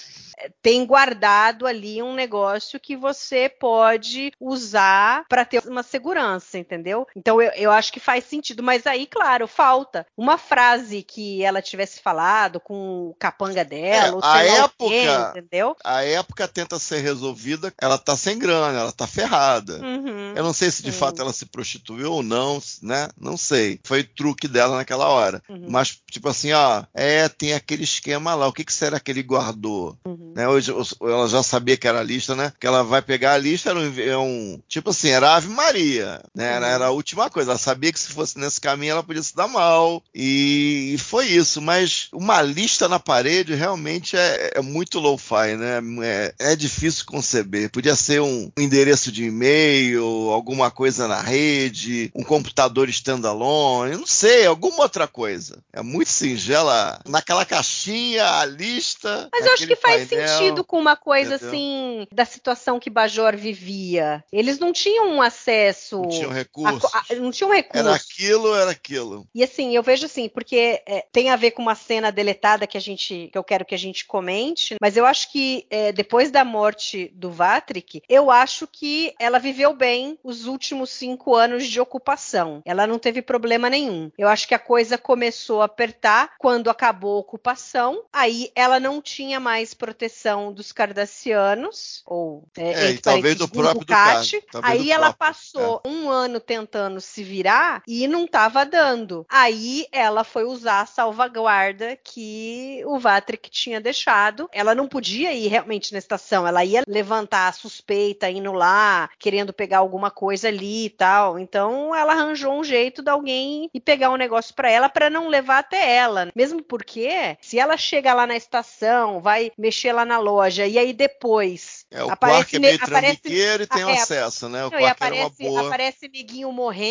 tem guardado ali um negócio que você pode usar para ter uma segurança, entendeu? Então eu, eu acho que faz sentido, mas aí, claro, falta uma frase que ela tivesse falado com o capanga dela, é, ou a época, quem, entendeu? A época tenta ser resolvida, ela tá sem grana, ela tá ferrada. Uhum, eu não sei se de sim. fato ela se prostituiu ou não, né? Não sei. Foi truque dela naquela hora. Uhum. Mas, tipo assim, ó, é, tem aquele esquema lá, o que, que será que ele guardou? Uhum. Né? Hoje ela já sabia que era a lista, né? Que ela vai pegar a lista, era um, é um tipo assim, era Ave Maria, né? Era, era, a última coisa. Ela sabia que se fosse nesse caminho ela podia se dar mal. E, e foi isso. Mas uma lista na parede realmente é, é muito low-fi, né? É, é, difícil conceber. Podia ser um endereço de e-mail, alguma coisa na rede, um computador standalone, não sei, alguma outra coisa. É muito singela. Naquela caixinha, a lista. Mas eu acho que faz sentido sentido com uma coisa Entendeu? assim da situação que Bajor vivia. Eles não tinham um acesso. Não tinham recurso. A, a, não tinham recurso. Era aquilo, era aquilo. E assim, eu vejo assim, porque é, tem a ver com uma cena deletada que a gente, que eu quero que a gente comente, mas eu acho que é, depois da morte do Vatrick, eu acho que ela viveu bem os últimos cinco anos de ocupação. Ela não teve problema nenhum. Eu acho que a coisa começou a apertar quando acabou a ocupação. Aí ela não tinha mais proteção dos cardassianos, ou é, é talvez do próprio Ducati. Aí ela próprio, passou é. um ano tentando se virar e não estava dando. Aí ela foi usar a salvaguarda que o Vatrick tinha deixado. Ela não podia ir realmente na estação, ela ia levantar a suspeita indo lá, querendo pegar alguma coisa ali e tal. Então ela arranjou um jeito de alguém ir pegar um negócio para ela para não levar até ela. Mesmo porque se ela chega lá na estação, vai mexer lá lá na loja. E aí depois. É, o aparece, é meio aparece, e tem é, acesso, né? O não, aparece, é uma boa. Aparece neguinho morrendo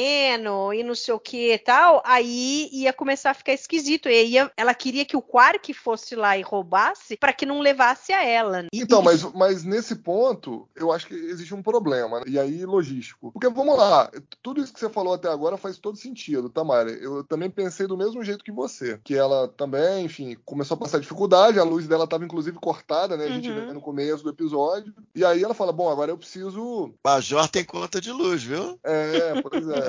e não sei o que e tal. Aí ia começar a ficar esquisito. E ia, ela queria que o Quark fosse lá e roubasse para que não levasse a ela. E, então, mas, mas nesse ponto, eu acho que existe um problema. Né? E aí, logístico. Porque vamos lá, tudo isso que você falou até agora faz todo sentido, Tamara. Eu também pensei do mesmo jeito que você. Que ela também, enfim, começou a passar dificuldade, a luz dela estava inclusive cortada né? A gente uhum. vê no começo do episódio. E aí ela fala: Bom, agora eu preciso. Major tem conta de luz, viu? É, pois é.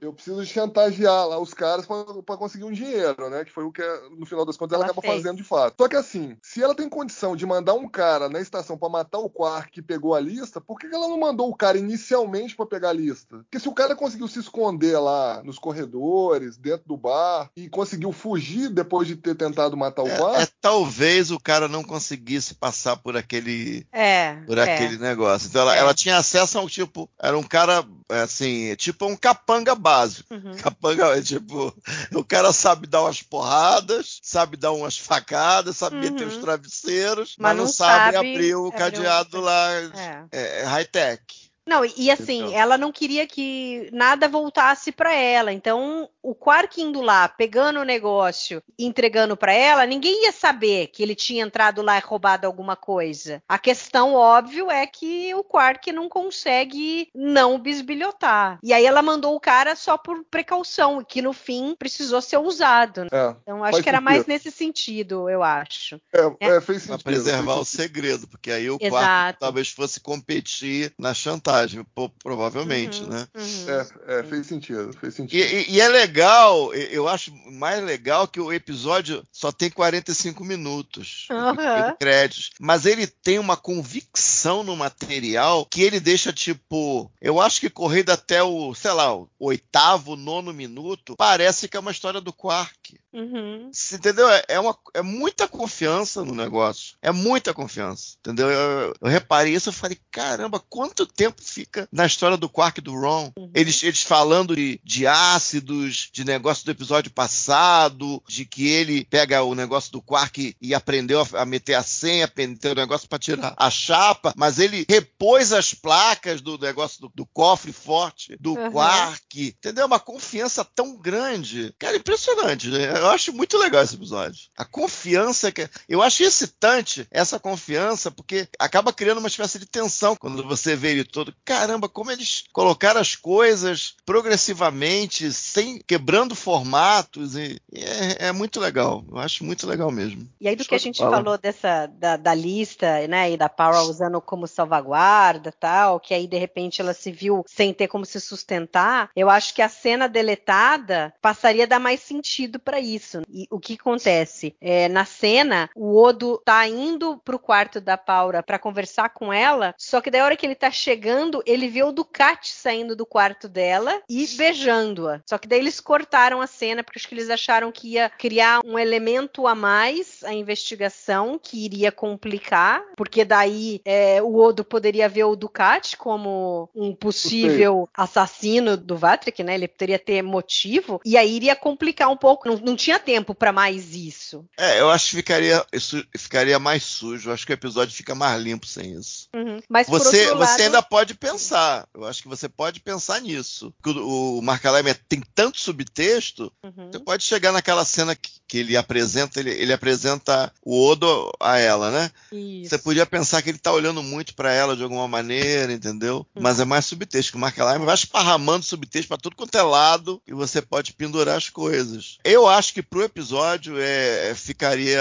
Eu preciso chantagear lá os caras para conseguir um dinheiro, né? Que foi o que, no final das contas, ela, ela acaba fez. fazendo de fato. Só que assim, se ela tem condição de mandar um cara na estação para matar o Quark que pegou a lista, por que ela não mandou o cara inicialmente para pegar a lista? Porque se o cara conseguiu se esconder lá nos corredores, dentro do bar, e conseguiu fugir depois de ter tentado matar o é, Quark. É, talvez o cara não conseguisse passar por aquele é, por é. aquele negócio. Então ela, é. ela, tinha acesso a um tipo, era um cara assim, tipo um capanga básico. Uhum. Capanga é tipo, o cara sabe dar umas porradas, sabe dar umas facadas, sabe uhum. meter os travesseiros, mas, mas não, sabe, abrir o cadeado lá é. É, high tech. Não, e assim, Então. ela não queria que nada voltasse pra ela. Então, o Quark indo lá, pegando o negócio e entregando pra ela, ninguém ia saber que ele tinha entrado lá e roubado alguma coisa. A questão, óbvio, é que o Quark não consegue não bisbilhotar. E aí ela mandou o cara só por precaução, que no fim precisou ser usado. né? É, Então, acho que era mais nesse sentido, eu acho. é, é, fez Pra sentido. preservar o fez segredo, porque aí o Exato. quarto talvez fosse competir na chantagem, po- provavelmente, Uhum, né? uhum. sentido. É, é, fez sentido, fez E, sentido. e- e é legal, e- eu acho mais legal que o episódio só tem 45 minutos de créditos, mas ele tem uma convicção no material que ele deixa tipo, eu acho que correndo até o, sei lá, o oitavo, nono minuto, parece que é uma história do Quark. Uhum. Você Entendeu? É, é uma, é muita confiança no negócio. É muita confiança. Entendeu? Eu, eu reparei isso e falei, caramba, quanto tempo fica na história do Quark e do Ron? Eles, eles falando de, de ácidos, de negócio do episódio passado, de que ele pega o negócio do Quark e aprendeu a, a meter a senha, aprendeu o negócio para tirar a chapa, mas ele repôs as placas do negócio do, do cofre forte do Uhum. Quark. Entendeu? Uma confiança tão grande. Cara, impressionante. né? Eu acho muito legal esse episódio. A confiança que. Eu acho excitante essa confiança, porque acaba criando uma espécie de tensão quando você vê ele todo. Caramba, como eles colocaram as coisas progressivamente, sem quebrando formatos. E, e é, é muito legal. Eu acho muito legal mesmo. E aí do que a gente Fala. falou dessa da, da lista, né, e da Power usando como salvaguarda, tal, que aí de repente ela se viu sem ter como se sustentar, eu acho que a cena deletada passaria a dar mais sentido pra isso. E o que acontece? É, na cena, o Odo tá indo pro quarto da Paula pra conversar com ela, só que da hora que ele tá chegando, ele vê o Ducati saindo do quarto dela e beijando-a. Só que daí eles cortaram a cena porque acho que eles acharam que ia criar um elemento a mais a investigação que iria complicar, porque daí é, o Odo poderia ver o Ducati como um possível assassino do Vatrick, né? Ele poderia ter motivo e aí iria complicar um pouco. Não, não tinha tempo pra mais isso. É, eu acho que ficaria, isso ficaria mais sujo. Eu acho que o episódio fica mais limpo sem isso. Uhum. Mas Você, outro você lado, ainda pode pensar. Eu acho que você pode pensar nisso. O, o Mark Alaimer tem tanto subtexto. Uhum. Você pode chegar naquela cena que, que ele apresenta, ele, ele apresenta o Odo a ela, né? Isso. Você podia pensar que ele tá olhando muito pra ela de alguma maneira, entendeu? Uhum. Mas é mais subtexto. que O Mark Alaimer vai esparramando subtexto pra tudo quanto é lado e você pode pendurar as coisas. Eu acho que pro episódio é, é- ficaria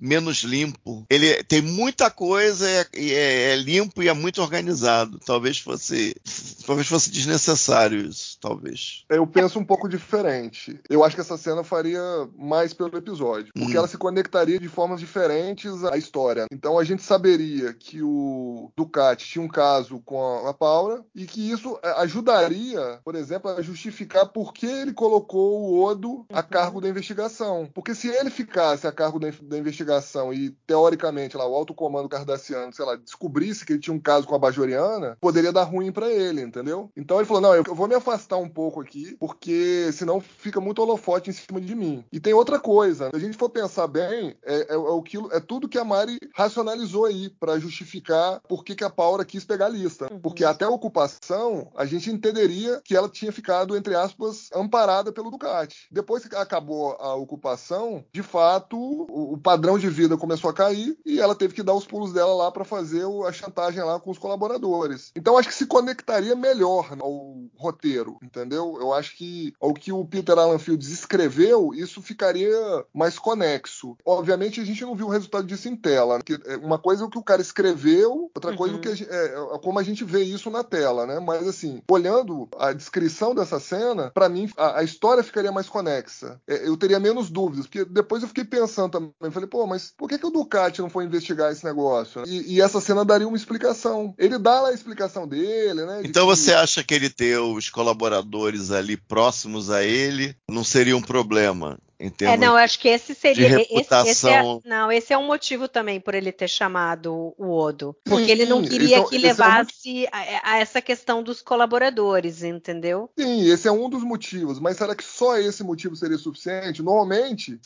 menos limpo. Ele tem muita coisa e é, é- é limpo e é muito organizado. Talvez fosse, talvez fosse desnecessário isso, talvez. Eu penso um pouco diferente. Eu acho que essa cena faria mais pelo episódio. Porque Hum. ela se conectaria de formas diferentes à história. Então a gente saberia que o Ducati tinha um caso com a Paula e que isso eh, ajudaria, por exemplo, a justificar por que ele colocou o Odo a cargo da investigação. Porque se ele ficasse a cargo da, da investigação e, teoricamente, lá, o alto comando cardassiano, sei lá, descobrisse que ele tinha um caso com a Bajoriana, poderia dar ruim pra ele, entendeu? Então ele falou: não, eu, eu vou me afastar um pouco aqui, porque senão fica muito holofote em cima de mim. E tem outra coisa, se a gente for pensar bem, é, é, é o que, é tudo que a Mari racionalizou aí pra justificar por que, que a Paula quis pegar a lista. Porque até a ocupação, a gente entenderia que ela tinha ficado, entre aspas, amparada pelo Ducati. Depois que acabou a ocupação, de fato, o, o padrão de vida começou a cair e ela teve que dar os pulos dela lá pra fazer a chantagem lá com os colaboradores. Então acho que se conectaria melhor ao roteiro, entendeu? Eu acho que ao que o Peter Alan Fields escreveu, isso ficaria mais conexo. Obviamente a gente não viu o resultado disso em tela. né? Que, é, Uma coisa é o que o cara escreveu, outra coisa é o que a gen- é, é como a gente vê isso na tela, né? Mas assim, olhando a descrição dessa cena, pra mim a, a história ficaria mais conexa. É, Eu teria menos dúvidas, porque depois eu fiquei pensando também, falei, pô, mas por que, que o Ducati não foi investigar esse negócio? E, e essa cena daria uma explicação. Ele dá lá a explicação dele, né? de Então que- você acha que ele ter os colaboradores ali próximos a ele não seria um problema? Em termos É, não, eu acho que esse seria. de esse- Esse, é, não, esse é um motivo também por ele ter chamado o Odo. Porque ele não queria então, que esse é um levasse a, a essa questão dos colaboradores, entendeu? Sim, esse é um dos motivos, mas será que só esse motivo seria suficiente? Normalmente,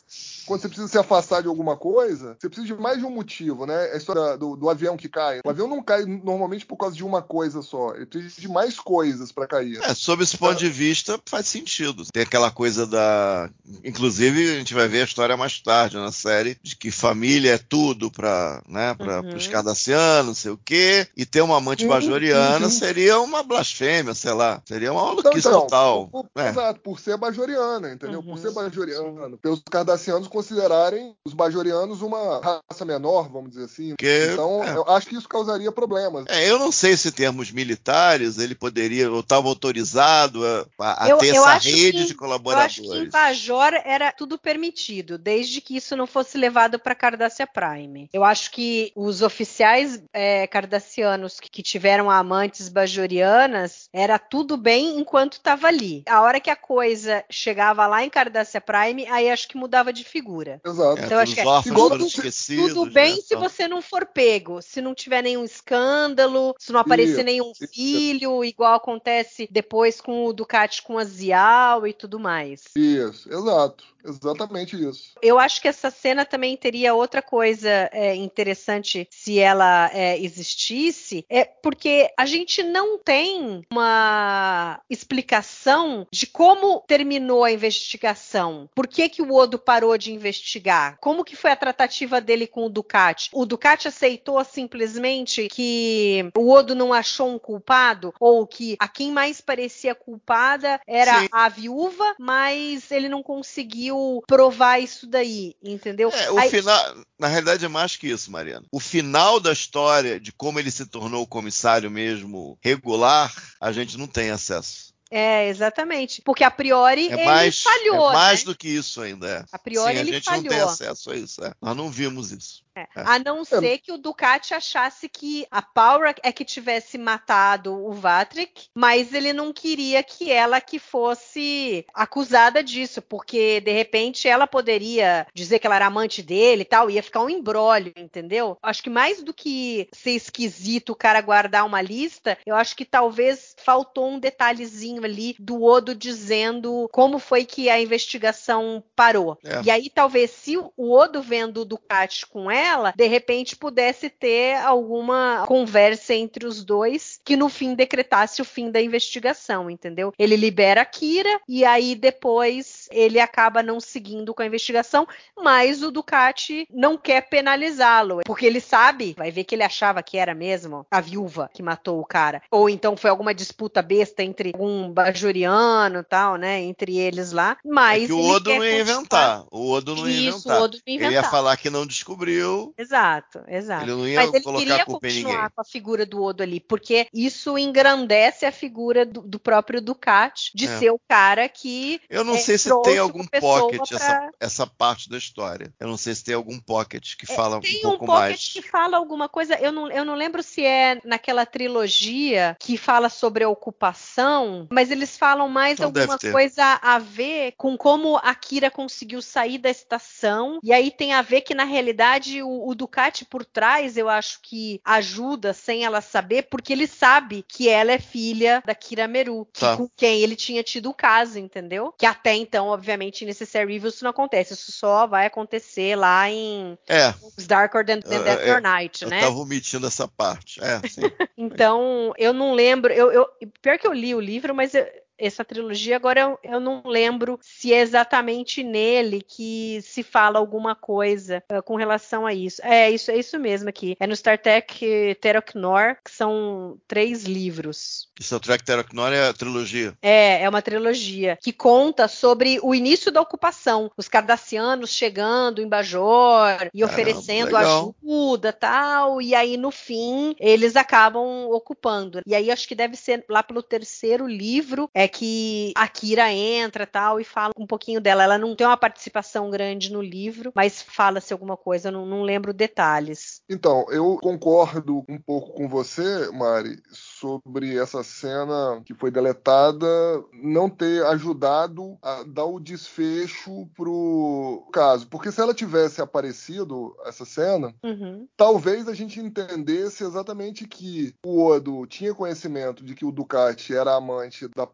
quando você precisa se afastar de alguma coisa, você precisa de mais de um motivo, né? A história do, do avião que cai. O avião não cai normalmente por causa de uma coisa só, ele precisa de mais coisas para cair. É, sob esse ponto de vista, faz sentido. Tem aquela coisa da. Inclusive, a gente vai ver a história mais tarde na série, de que família é tudo para né, pra, Uhum. os cardassianos, não sei o quê, e ter uma amante Uhum, bajoriana uhum. seria uma blasfêmia, sei lá. Seria uma Então, maluquice então, total. por- É. Exato, por ser bajoriana, entendeu? Uhum. Por ser bajoriano. Pelos cardassianos considerarem os bajorianos uma raça menor, vamos dizer assim. Porque, então, é. eu acho que isso causaria problemas. É, eu não sei se em termos militares ele poderia, ou estava autorizado a, a- Eu- ter eu essa rede que- de Eu colaboradores. acho que em Bajor era tudo permitido, desde que isso não fosse levado para Cardassia Prime. Eu acho que os oficiais é, cardassianos que, que tiveram amantes bajorianas, era tudo bem enquanto estava ali. A hora que a coisa chegava lá em Cardassia Prime, aí acho que mudava de figura. Exato. É, Então, acho que é órfãos tudo-. Tudo bem né, se tal. você não for pego, se não tiver nenhum escândalo, se não aparecer Isso, nenhum isso. filho, igual acontece depois com o Ducati com a Zial e tudo mais. Isso, exato. Exatamente isso. Eu acho que essa cena também teria outra coisa é, interessante se ela é, existisse, é porque a gente não tem uma explicação de como terminou a investigação. Por que, que o Odo parou de investigar? Como que foi a tratativa dele com o Ducati? O Ducati aceitou simplesmente que o Odo não achou um culpado ou que a quem mais parecia culpada era Sim. a viúva, mas ele não conseguiu provar isso daí, entendeu? É, o Aí- final, na realidade é mais que isso, Mariana. O final da história de como ele se tornou comissário mesmo regular, a gente não tem acesso. É, exatamente. Porque a priori É ele mais, falhou, é mais né? do que isso ainda. É. A priori Sim, ele a gente não tem falhou. acesso a isso. é. Nós não vimos isso. É. A não ser que o Ducati achasse que a Paula é que tivesse matado o Vatrick, mas ele não queria que ela que fosse acusada disso, porque de repente ela poderia dizer que ela era amante dele e tal, ia ficar um embrólio, entendeu? Acho que mais do que ser esquisito o cara guardar uma lista, eu acho que talvez faltou um detalhezinho ali do Odo dizendo como foi que a investigação parou. É. E aí talvez se o Odo vendo o Ducati com ela, de repente pudesse ter alguma conversa entre os dois que no fim decretasse o fim da investigação, entendeu? Ele libera a Kira e aí depois ele acaba não seguindo com a investigação, mas o Ducati não quer penalizá-lo, porque ele sabe, vai ver que ele achava que era mesmo a viúva que matou o cara, ou então foi alguma disputa besta entre um bajoriano e tal, né, entre eles lá, mas é que o Odo não ia continuar- inventar. O Odo não ia Isso, inventar. o Odo não ia Ele ia inventar. falar que não descobriu. Exato, exato. Ele não ia Mas ele queria continuar com a figura do Odo ali, porque isso engrandece a figura do, do próprio Ducati, de É. ser o cara que Eu não é, sei se tem algum pocket pra- essa, essa parte da história. Eu não sei se tem algum pocket que É, fala Tem um um, pouco pocket mais. que fala alguma coisa, eu não, eu não lembro se é naquela trilogia que fala sobre a ocupação, mas eles falam mais alguma coisa a ver com como a Kira conseguiu sair da estação, e aí tem a ver que na realidade o, o Ducati por trás, eu acho que ajuda sem ela saber, porque ele sabe que ela é filha da Kira Meru, que- Tá. com quem ele tinha tido o caso, entendeu? Que até então, obviamente, nesse Review isso não acontece, isso só vai acontecer lá em É, Darker Than, than Eu- Death eu- or Night, eu né? tava omitindo essa parte. É. Então, eu não lembro. Eu, eu- pior que eu li o livro, mas eu- essa trilogia, agora eu, eu não lembro se é exatamente nele que se fala alguma coisa eh, com relação a isso. É, isso é isso mesmo aqui. É no Star Trek Teroknor, que são três livros. O Track Teroknor é a trilogia. É, é uma trilogia que conta sobre o início da ocupação, os cardassianos chegando em Bajor e Caramba, oferecendo legal. ajuda, tal, e aí no fim eles acabam ocupando. E aí acho que deve ser lá pelo terceiro livro é que a Kira entra, tal, e fala um pouquinho dela. Ela não tem uma participação grande no livro, mas fala-se alguma coisa, eu não, não lembro detalhes. Então, eu concordo um pouco com você, Mari, sobre essa cena que foi deletada não ter ajudado a dar o desfecho pro caso. Porque se ela tivesse aparecido, essa cena, Uhum. talvez a gente entendesse exatamente que o Odo tinha conhecimento de que o Ducati era amante da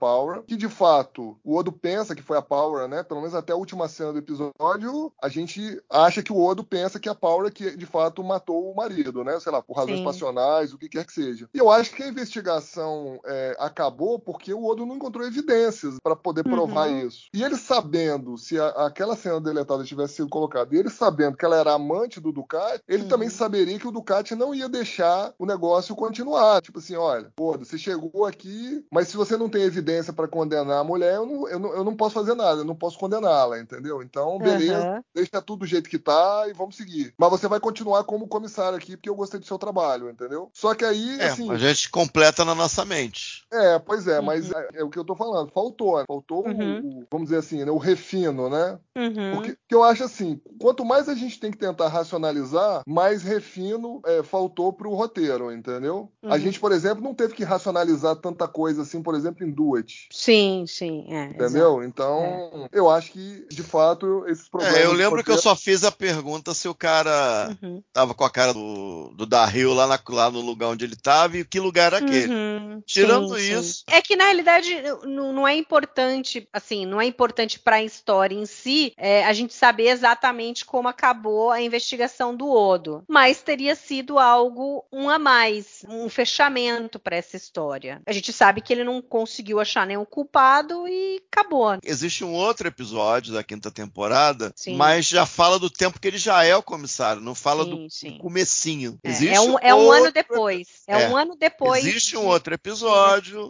Que de fato o Odo pensa que foi a Power, né? Pelo menos até a última cena do episódio, a gente acha que o Odo pensa que a Power é que de fato matou o marido, né? Sei lá, por razões Sim. passionais, o que quer que seja. E eu acho que a investigação é, acabou porque o Odo não encontrou evidências para poder provar Uhum. isso. E ele sabendo se a- aquela cena deletada tivesse sido colocada, e ele sabendo que ela era amante do Ducati, ele Uhum. também saberia que o Ducati não ia deixar o negócio continuar. Tipo assim, olha, pô, você chegou aqui, mas se você não tem evidência para condenar a mulher, eu não, eu, não, eu não posso fazer nada, eu não posso condená-la, entendeu? Então, beleza, Aham. deixa tudo do jeito que tá e vamos seguir. Mas você vai continuar como comissário aqui, porque eu gostei do seu trabalho, entendeu? Só que aí, É, assim. a gente completa na nossa mente. É, pois é, mas é, é o que eu tô falando. Faltou, né? faltou o- Uhum. o, vamos dizer assim, né, o refino, né? Uhum. Porque porque eu acho assim, quanto mais a gente tem que tentar racionalizar, mais refino é, faltou pro roteiro, entendeu? A Uhum. gente, por exemplo, não teve que racionalizar tanta coisa assim, por exemplo, em Duet. Sim, sim. É, Entendeu? Então, eu acho que, de fato, esses problemas. É, eu lembro que eu só fiz a pergunta se o cara Uhum. tava com a cara do, do Darryl lá, na- lá no lugar onde ele tava e que lugar era aquele. Uhum. Tirando Sim, sim. isso- É que na realidade não, não é importante, assim, não é importante para a história em si é, a gente saber exatamente como acabou a investigação do Odo, mas teria sido algo um a mais, um fechamento para essa história. A gente sabe que ele não conseguiu achar nenhum culpado e acabou. Existe um outro episódio da quinta temporada, Sim. mas já fala do tempo que ele já é o comissário, não fala Sim, do, sim. comecinho. É, Existe é um, é um ano depois. É, É. um ano depois. Existe um outro episódio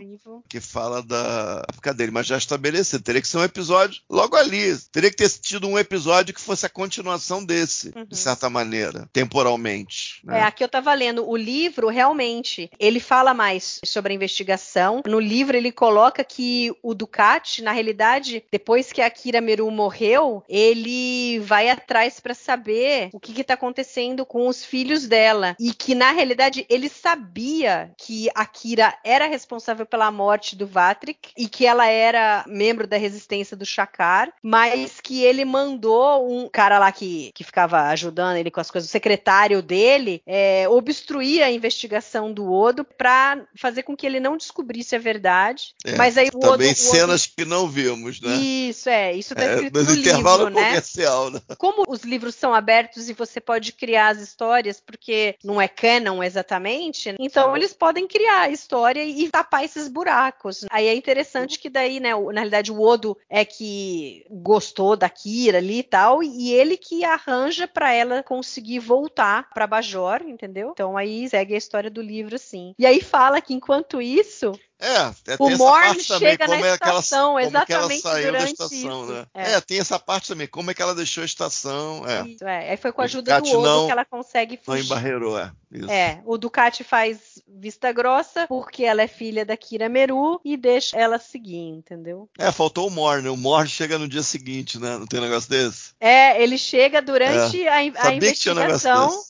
que fala da época dele, mas já estabelecido. Teria que ser um episódio logo ali. Teria que ter tido um episódio que fosse a continuação desse, Uhum. de certa maneira, temporalmente. né? É, aqui eu tava lendo o livro, realmente, ele fala mais sobre a investigação. No livro ele coloca que o Ducati, na realidade, depois que a Akira Meru morreu, ele vai atrás para saber o que que tá acontecendo com os filhos dela e que na realidade ele sabia que a Akira era responsável pela morte do Vatrick e que ela era membro da resistência do Shakar, mas que ele mandou um cara lá que, que ficava ajudando ele com as coisas, o secretário dele, é, obstruir a investigação do Odo para fazer com que ele não descobrisse a verdade. É, mas aí o Também o Odo- cenas que não vimos, né? Isso, é, isso tá É, escrito nos no intervalos livro, né? comercial, né? Como os livros são abertos e você pode criar as histórias, porque não é canon exatamente, então eles podem criar a história e tapar esses buracos. Aí é interessante que daí, né, na realidade o Odo é que gostou da Kira ali e tal, e ele que arranja pra ela conseguir voltar pra Bajor, entendeu? Então aí segue a história do livro assim. E aí fala que enquanto isso, É, é, O Morn também, chega como na é estação, como é que ela exatamente saiu da durante estação, isso. né? É. É. tem essa parte também, como é que ela deixou a estação, é, isso, é, aí foi com a ajuda do não- que ela consegue não fugir. embarreirou, é, isso. É, o Ducati faz vista grossa porque ela é filha da Kira Meru e deixa ela seguir, entendeu? É, faltou o Morn, né? o Morn chega no dia seguinte, né? Não tem um negócio desse? É, ele chega durante a, in- a negócio investigação.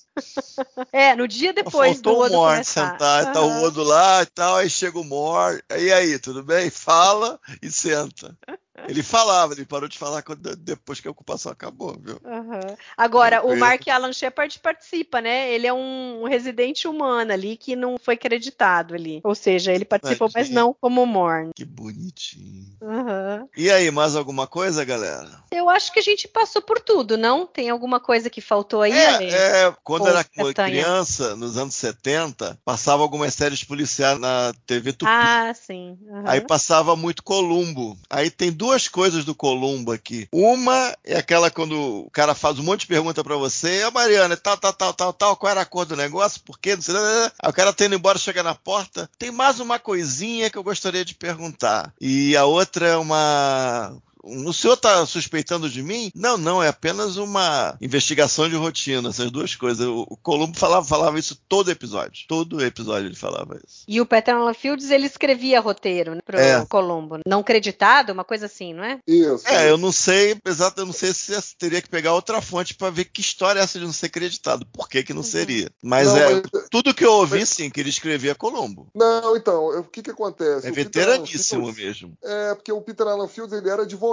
É, no dia depois do Faltou o Odo Morn começar. sentar, tá Aham. o Odo lá e tal, aí chega o Morn, e aí, tudo bem? Fala e senta. Ele falava, ele parou de falar quando- depois que a ocupação acabou, viu? Aham. Agora, o. Mark Alan Shepard participa, né? Ele é um residente humano ali que não foi acreditado ali. Ou seja, ele participou, mas não como Morn. Que bonitinho. Aham. E aí, mais alguma coisa, galera? Eu acho que a gente passou por tudo, não? Tem alguma coisa que faltou aí? É, é, quando Ou era Castanha? criança, nos anos 70, passava algumas séries policiais na TV Tupi. Ah, sim. Aham. Aí passava muito Columbo. Aí tem duas coisas do Columbo aqui. Uma é aquela quando o cara faz um monte de pergunta pra você, a Mariana, tal, tal, tal, tal, tal, qual era a cor do negócio, por quê, não sei, aí o cara tendo embora, chega na porta, tem mais uma coisinha que eu gostaria de perguntar. E a outra é uma o senhor está suspeitando de mim? Não, não, é apenas uma investigação de rotina, essas duas coisas. O, o Columbo falava, falava isso todo episódio. Todo episódio ele falava isso. E o Peter Alan Fields, ele escrevia roteiro né, pro É. Colombo. Não creditado, uma coisa assim, não é? Isso. É, eu não sei, exato, eu não sei se teria que pegar outra fonte para ver que história é essa de não ser acreditado. Por que que não seria? Mas Não, é, mas- tudo que eu ouvi, sim, que ele escrevia Colombo. Não, então, o que que acontece? É O veteraníssimo Fields- mesmo. É, porque o Peter Alan Fields, ele era advogado,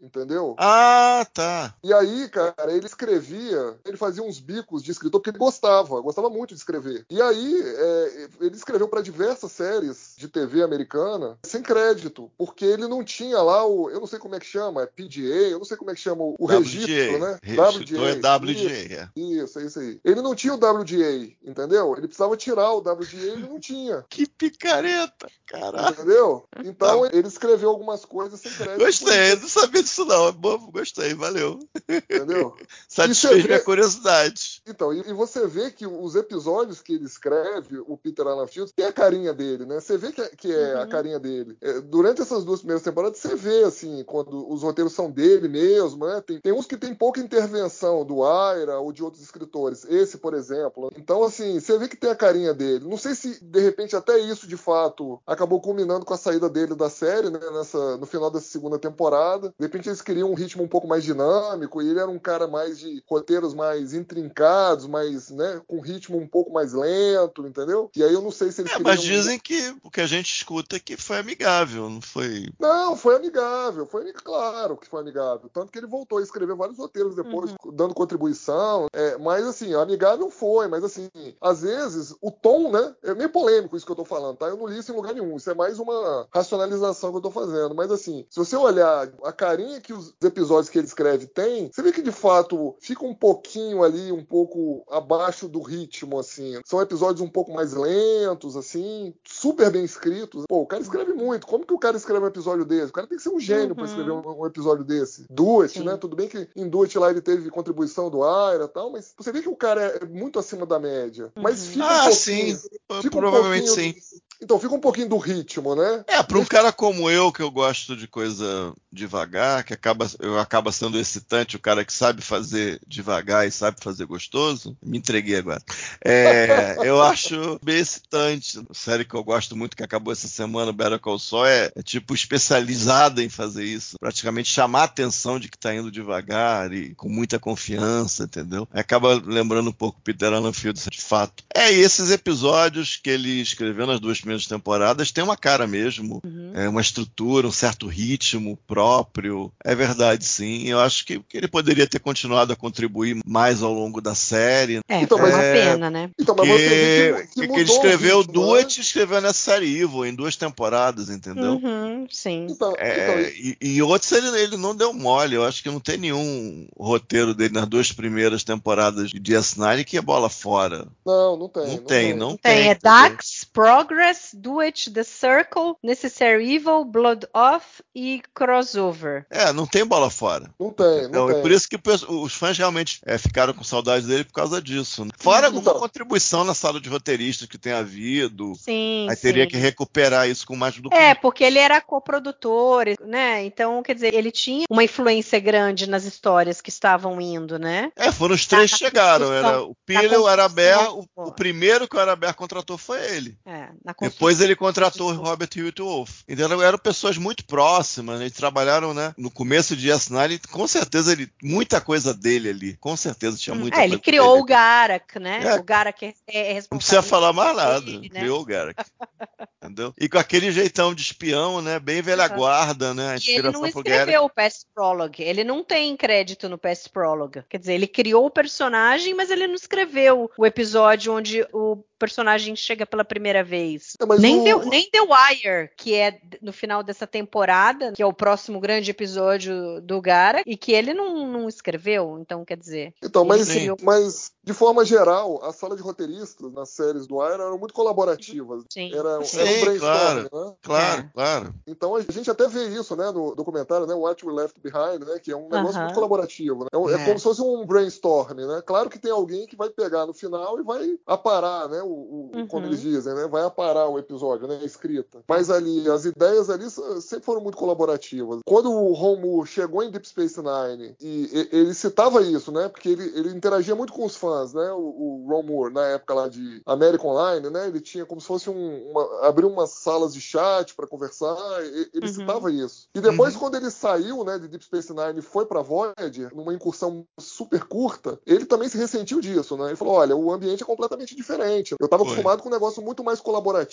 entendeu? Ah, tá. E aí, cara, ele escrevia, ele fazia uns bicos de escritor porque ele gostava, gostava muito de escrever. E aí, é, ele escreveu para diversas séries de TV americana sem crédito, porque ele não tinha lá o, eu não sei como é que chama, é PGA, eu não sei como é que chama o, o registro, né? Registro é WGA, Isso, é. Isso, é isso aí. Ele não tinha o WGA, entendeu? Ele precisava tirar o WGA e ele não tinha. Que picareta, caralho. Entendeu? Então ele escreveu algumas coisas sem crédito. Gostei, eu não sabia disso não. É bom, gostei, valeu. Entendeu? Satisfez é- minha curiosidade. Então, e, e você vê que os episódios que ele escreve, o Peter Alan Fields, tem a carinha dele, né? Você vê que é, que é a carinha dele. É, durante essas duas primeiras temporadas, você vê, assim, quando os roteiros são dele mesmo, né? Tem, tem uns que tem pouca intervenção do Aira ou de outros escritores. Esse, por exemplo. Então, assim, você vê que tem a carinha dele. Não sei se, de repente, até isso, de fato, acabou culminando com a saída dele da série, né? Nessa, no final dessa segunda temporada. De repente, eles queriam um ritmo um pouco mais dinâmico e ele era um cara mais de roteiros mais intrincados, mais, né? Com ritmo um pouco mais lento, entendeu? E aí eu não sei se eles É, queriam... mas dizem que o que a gente escuta é que foi amigável, não foi. Não, foi amigável, foi claro que foi amigável. Tanto que ele voltou a escrever vários roteiros depois, dando contribuição. É, mas assim, amigável foi, mas assim, às vezes o tom, né? É meio polêmico isso que eu tô falando, tá? Eu não li isso em lugar nenhum. Isso é mais uma racionalização que eu tô fazendo. Mas assim, se você olhar a carinha que os episódios que ele escreve tem, você vê que de fato fica um pouquinho ali, um pouco abaixo do ritmo, assim. São episódios um pouco mais lentos, assim, super bem escritos. Pô, o cara escreve muito. Como que o cara escreve um episódio desse? O cara tem que ser um gênio pra Uhum. escrever um, um episódio desse. Do It, Sim. né? Tudo bem que em Do It lá ele teve contribuição do Aira e tal, mas você vê que o cara é muito acima da média. Mas Uhum. fica um Ah, pouquinho, sim. fica um Provavelmente pouquinho- sim. Então, fica um pouquinho do ritmo, né? É, para um cara como eu, que eu gosto de coisa devagar, que acaba, eu acaba sendo excitante, o cara que sabe fazer devagar e sabe fazer gostoso, me entreguei agora. É, eu acho bem excitante. A série que eu gosto muito, que acabou essa semana, Better Call Saul, é, é tipo especializada em fazer isso. Praticamente chamar a atenção de que tá indo devagar e com muita confiança, entendeu? Acaba lembrando um pouco Peter Fields, de fato. É, e esses episódios que ele escreveu nas duas primeiras temporadas tem uma cara mesmo, Uhum. é uma estrutura, um certo ritmo próprio. É verdade, sim. Eu acho que, que ele poderia ter continuado a contribuir mais ao longo da série. É, Então, mas- uma é, pena, né? Então, mas que, que que ele escreveu o ritmo, né? It e escreveu nessa série Evil em duas temporadas, entendeu? Uhum, sim. Então, É, então, e, e outros ele, ele não deu mole. Eu acho que não tem nenhum roteiro dele nas duas primeiras temporadas de DS9 que é bola fora. não, não tem. Não, tem, não Tem, tem. é? Dax, Progress, Do It, The Circle, Necessary Evil, Blood Off e Crossover. É, não tem bola fora. Não tem, não Então, tem. é por isso que os fãs realmente é, ficaram com saudade dele por causa disso. né? Fora alguma Então. contribuição na sala de roteiristas que tem havido. Sim, Aí teria sim. que recuperar isso com mais do É, porque ele era coprodutor, né? Então, quer dizer, ele tinha uma influência grande nas histórias que estavam indo, né? É, foram os três que chegaram. construção. Era o Piller, o Araber, o, o primeiro que o Araber contratou foi ele. É, na Depois ele contratou. Robert Hewitt Wolf. Então eram pessoas muito próximas, né? Eles trabalharam, né? No começo de S9, com certeza ele. Muita coisa dele ali. Com certeza tinha muita É, coisa. ele criou dele. o Garak, né? É. O Garak é, é responsável. Não precisa falar mais nada. dele, né? Criou o Garrick. Entendeu? E com aquele jeitão de espião, né? Bem velha Uhum. guarda, né? A E ele não escreveu o Past Prologue. Ele não tem crédito no Past Prologue. Quer dizer, ele criou o personagem, mas ele não escreveu o episódio onde o personagem chega pela primeira vez. É, Nem, o- The, nem The Wire, que é no final dessa temporada, que é o próximo grande episódio do Gara, e que ele não, não escreveu. Então, quer dizer. Então, mas, criou- mas de forma geral, a sala de roteiristas nas séries do Aira eram muito colaborativas. Sim. Era, Sim, era um brainstorming, claro. né? Claro, É. claro. Então a gente até vê isso, né, no documentário, né, What We Left Behind, né, que é um negócio Aham. muito colaborativo. Né? É, é É. como se fosse um brainstorming, né? Claro que tem alguém que vai pegar no final e vai aparar, né, o, o- Uhum. como eles dizem, né, vai aparar o episódio, né? A escrita. Mas ali, as ideias ali sempre foram muito colaborativas. Quando o Romu chegou em Deep Space Nine, e ele citava isso, né? Porque ele, ele interagia muito com os fãs, né? O, o Ron Moore, na época lá de América Online, né? Ele tinha como se fosse um. Uma, abriu umas salas de chat para conversar. Ele uhum. citava isso. E depois, uhum. quando ele saiu, né, de Deep Space Nine e foi pra Voyager, numa incursão super curta, ele também se ressentiu disso, né? Ele falou: olha, o ambiente é completamente diferente. Eu estava acostumado com um negócio muito mais colaborativo,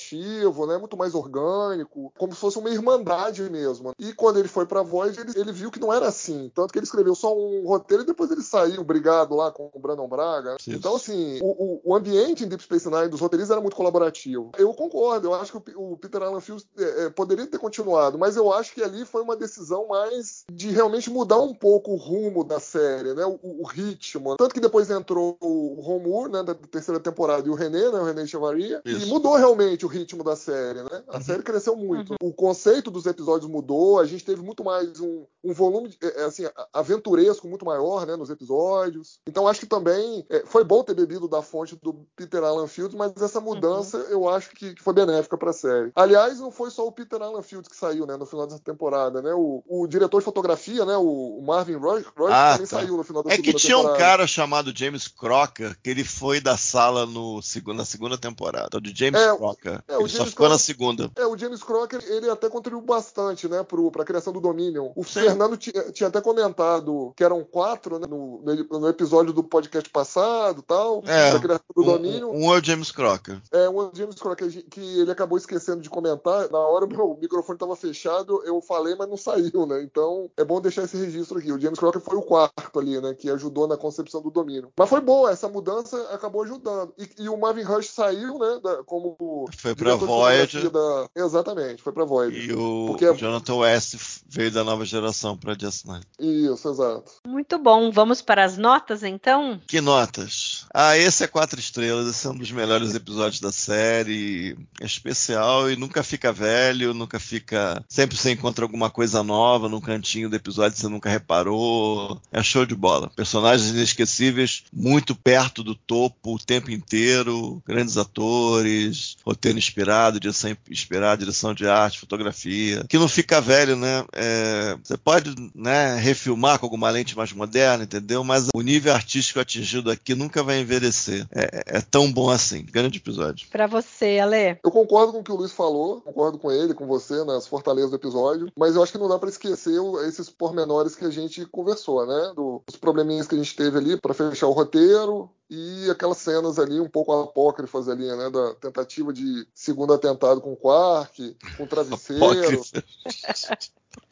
né? Muito mais orgânico, como se fosse uma irmandade mesmo. E quando ele foi pra Voyager, ele, ele viu que não era assim. Tanto que ele escreveu só um roteiro e depois ele saiu brigado lá com o Brandon Braga. Sim. Então, assim, o, o, ambiente em Deep Space Nine dos roteiristas era muito colaborativo. Eu concordo, eu acho que o, o Peter Alan Fields é, é, poderia ter continuado, mas eu acho que ali foi uma decisão mais de realmente mudar um pouco o rumo da série, né? O, o ritmo. Tanto que depois entrou o Romur, né, da terceira temporada, e o René, né, o René Chavaria, e mudou realmente o ritmo da série, né? A uhum. série cresceu muito. Uhum. O conceito dos episódios mudou, a gente teve muito mais um, um volume, é, é, assim, aventuresco muito maior, né, nos episódios. Então acho que também é, foi bom ter bebido da fonte do Peter Alan Fields, mas essa mudança uhum. eu acho que, que foi benéfica para a série. Aliás, não foi só o Peter Alan Fields que saiu, né, no final dessa temporada, né? O, o diretor de fotografia, né, o, Marvin Roy, ah, também tá. saiu no final da é que tinha temporada. um cara chamado James Crocker que ele foi da sala no na segunda temporada, de James é, Crocker. É, ele só ficou Crocker, na segunda. É, o James Crocker, ele até contribuiu bastante, né, para a criação do Dominion. O Sim. Fernando tinha, até comentado que eram quatro, né, no, no episódio do podcast passado tal, é, da criação do um, domínio. Um é o James Crocker. É, um é o James Crocker, que ele acabou esquecendo de comentar. Na hora o microfone estava fechado, eu falei, mas não saiu, né? Então é bom deixar esse registro aqui. O James Crocker foi o quarto ali, né, que ajudou na concepção do domínio. Mas foi boa, essa mudança acabou ajudando. E, e o Marvin Rush saiu, né, da, como. Foi pra Voyager. Da... Exatamente, foi pra Voyager. E o Porque... Jonathan West veio da nova geração pra Just Nine. Isso, exato. Muito bom. Vamos para as notas, então? Que notas? Ah, esse é quatro estrelas. Esse é um dos melhores episódios da série. É especial e nunca fica velho, nunca fica. Sempre você encontra alguma coisa nova no cantinho do episódio que você nunca reparou. É show de bola. Personagens inesquecíveis, muito perto do topo o tempo inteiro. Grandes atores, roteiro inspirado, direção inspirada, direção de arte, fotografia. Que não fica velho, né? É... você pode né, refilmar com alguma lente mais moderna, entendeu? Mas o nível artístico atingido aqui nunca vai envelhecer. É, é tão bom assim. Grande episódio. Para você, Ale. Eu concordo com o que o Luiz falou, concordo com ele, com você, nas fortalezas do episódio, mas eu acho que não dá para esquecer esses pormenores que a gente conversou, né? Dos probleminhas que a gente teve ali para fechar o roteiro, e aquelas cenas ali um pouco apócrifas ali, né, da tentativa de segundo atentado com o Quark, com o travesseiro.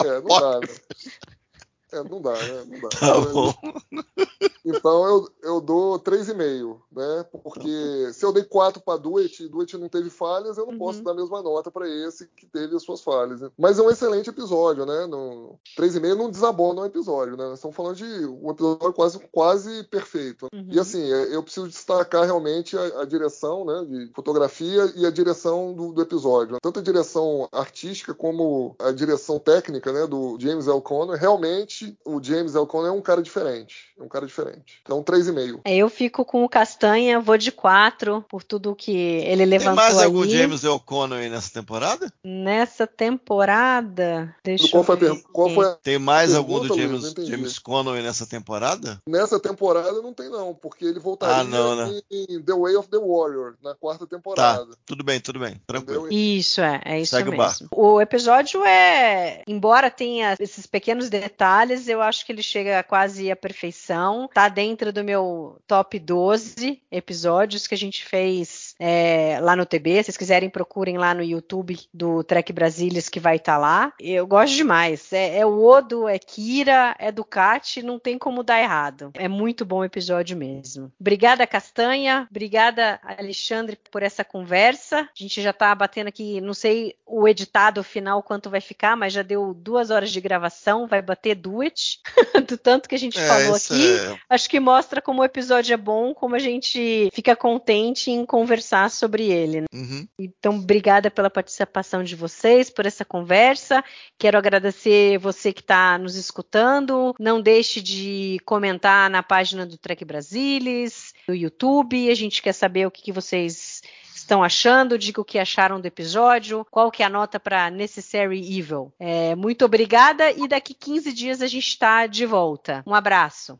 é, não dá, né? É, não dá, né? Não dá. Tá bom. Então eu, eu dou 3,5, né? Porque se eu dei 4 para Duet e Duet não teve falhas, eu não uhum. posso dar a mesma nota para esse que teve as suas falhas. Né? Mas é um excelente episódio, né? No 3,5 não desabona um episódio, né? Nós estamos falando de um episódio quase, quase perfeito. Uhum. E assim, é, eu preciso destacar realmente a, a, direção, né? De fotografia e a direção do, do episódio. Tanto a direção artística como a direção técnica, né? Do James L. Conner. Realmente o James Elcon é um cara diferente. É um cara diferente. Então, 3,5. É, eu fico com o Castanha, vou de 4, por tudo que ele levantou Tem mais algum aí. James Elcon aí nessa temporada? Nessa temporada? Deixa qual eu foi ver. Qual foi a Tem mais algum do James, James Conway nessa temporada? Nessa temporada não tem não, porque ele voltaria ah, não, né? em The Way of the Warrior, na quarta temporada. Tá, tudo bem, tudo bem, tranquilo. Isso, é, é isso Segue mesmo. O, o episódio é, embora tenha esses pequenos detalhes, eu acho que ele chega quase à perfeição. Tá dentro do meu top 12 episódios que a gente fez é, lá no TB. Se vocês quiserem, procurem lá no YouTube do Trek Brasílias que vai estar tá lá. Eu gosto demais. É, é o Odo, é Kira, é Ducati, não tem como dar errado. É muito bom episódio mesmo. Obrigada, Castanha. Obrigada, Alexandre, por essa conversa. A gente já tá batendo aqui, não sei o editado final quanto vai ficar, mas já deu duas horas de gravação, vai bater duas. do tanto que a gente é, falou aqui. É... Acho que mostra como o episódio é bom, como a gente fica contente em conversar sobre ele. Né? Uhum. Então, obrigada pela participação de vocês, por essa conversa. Quero agradecer você que está nos escutando. Não deixe de comentar na página do Trek Brasilis, no YouTube. A gente quer saber o que, que vocês estão achando, diga o que acharam do episódio, qual que é a nota para Necessary Evil. É, muito obrigada e daqui 15 dias a gente está de volta. Um abraço.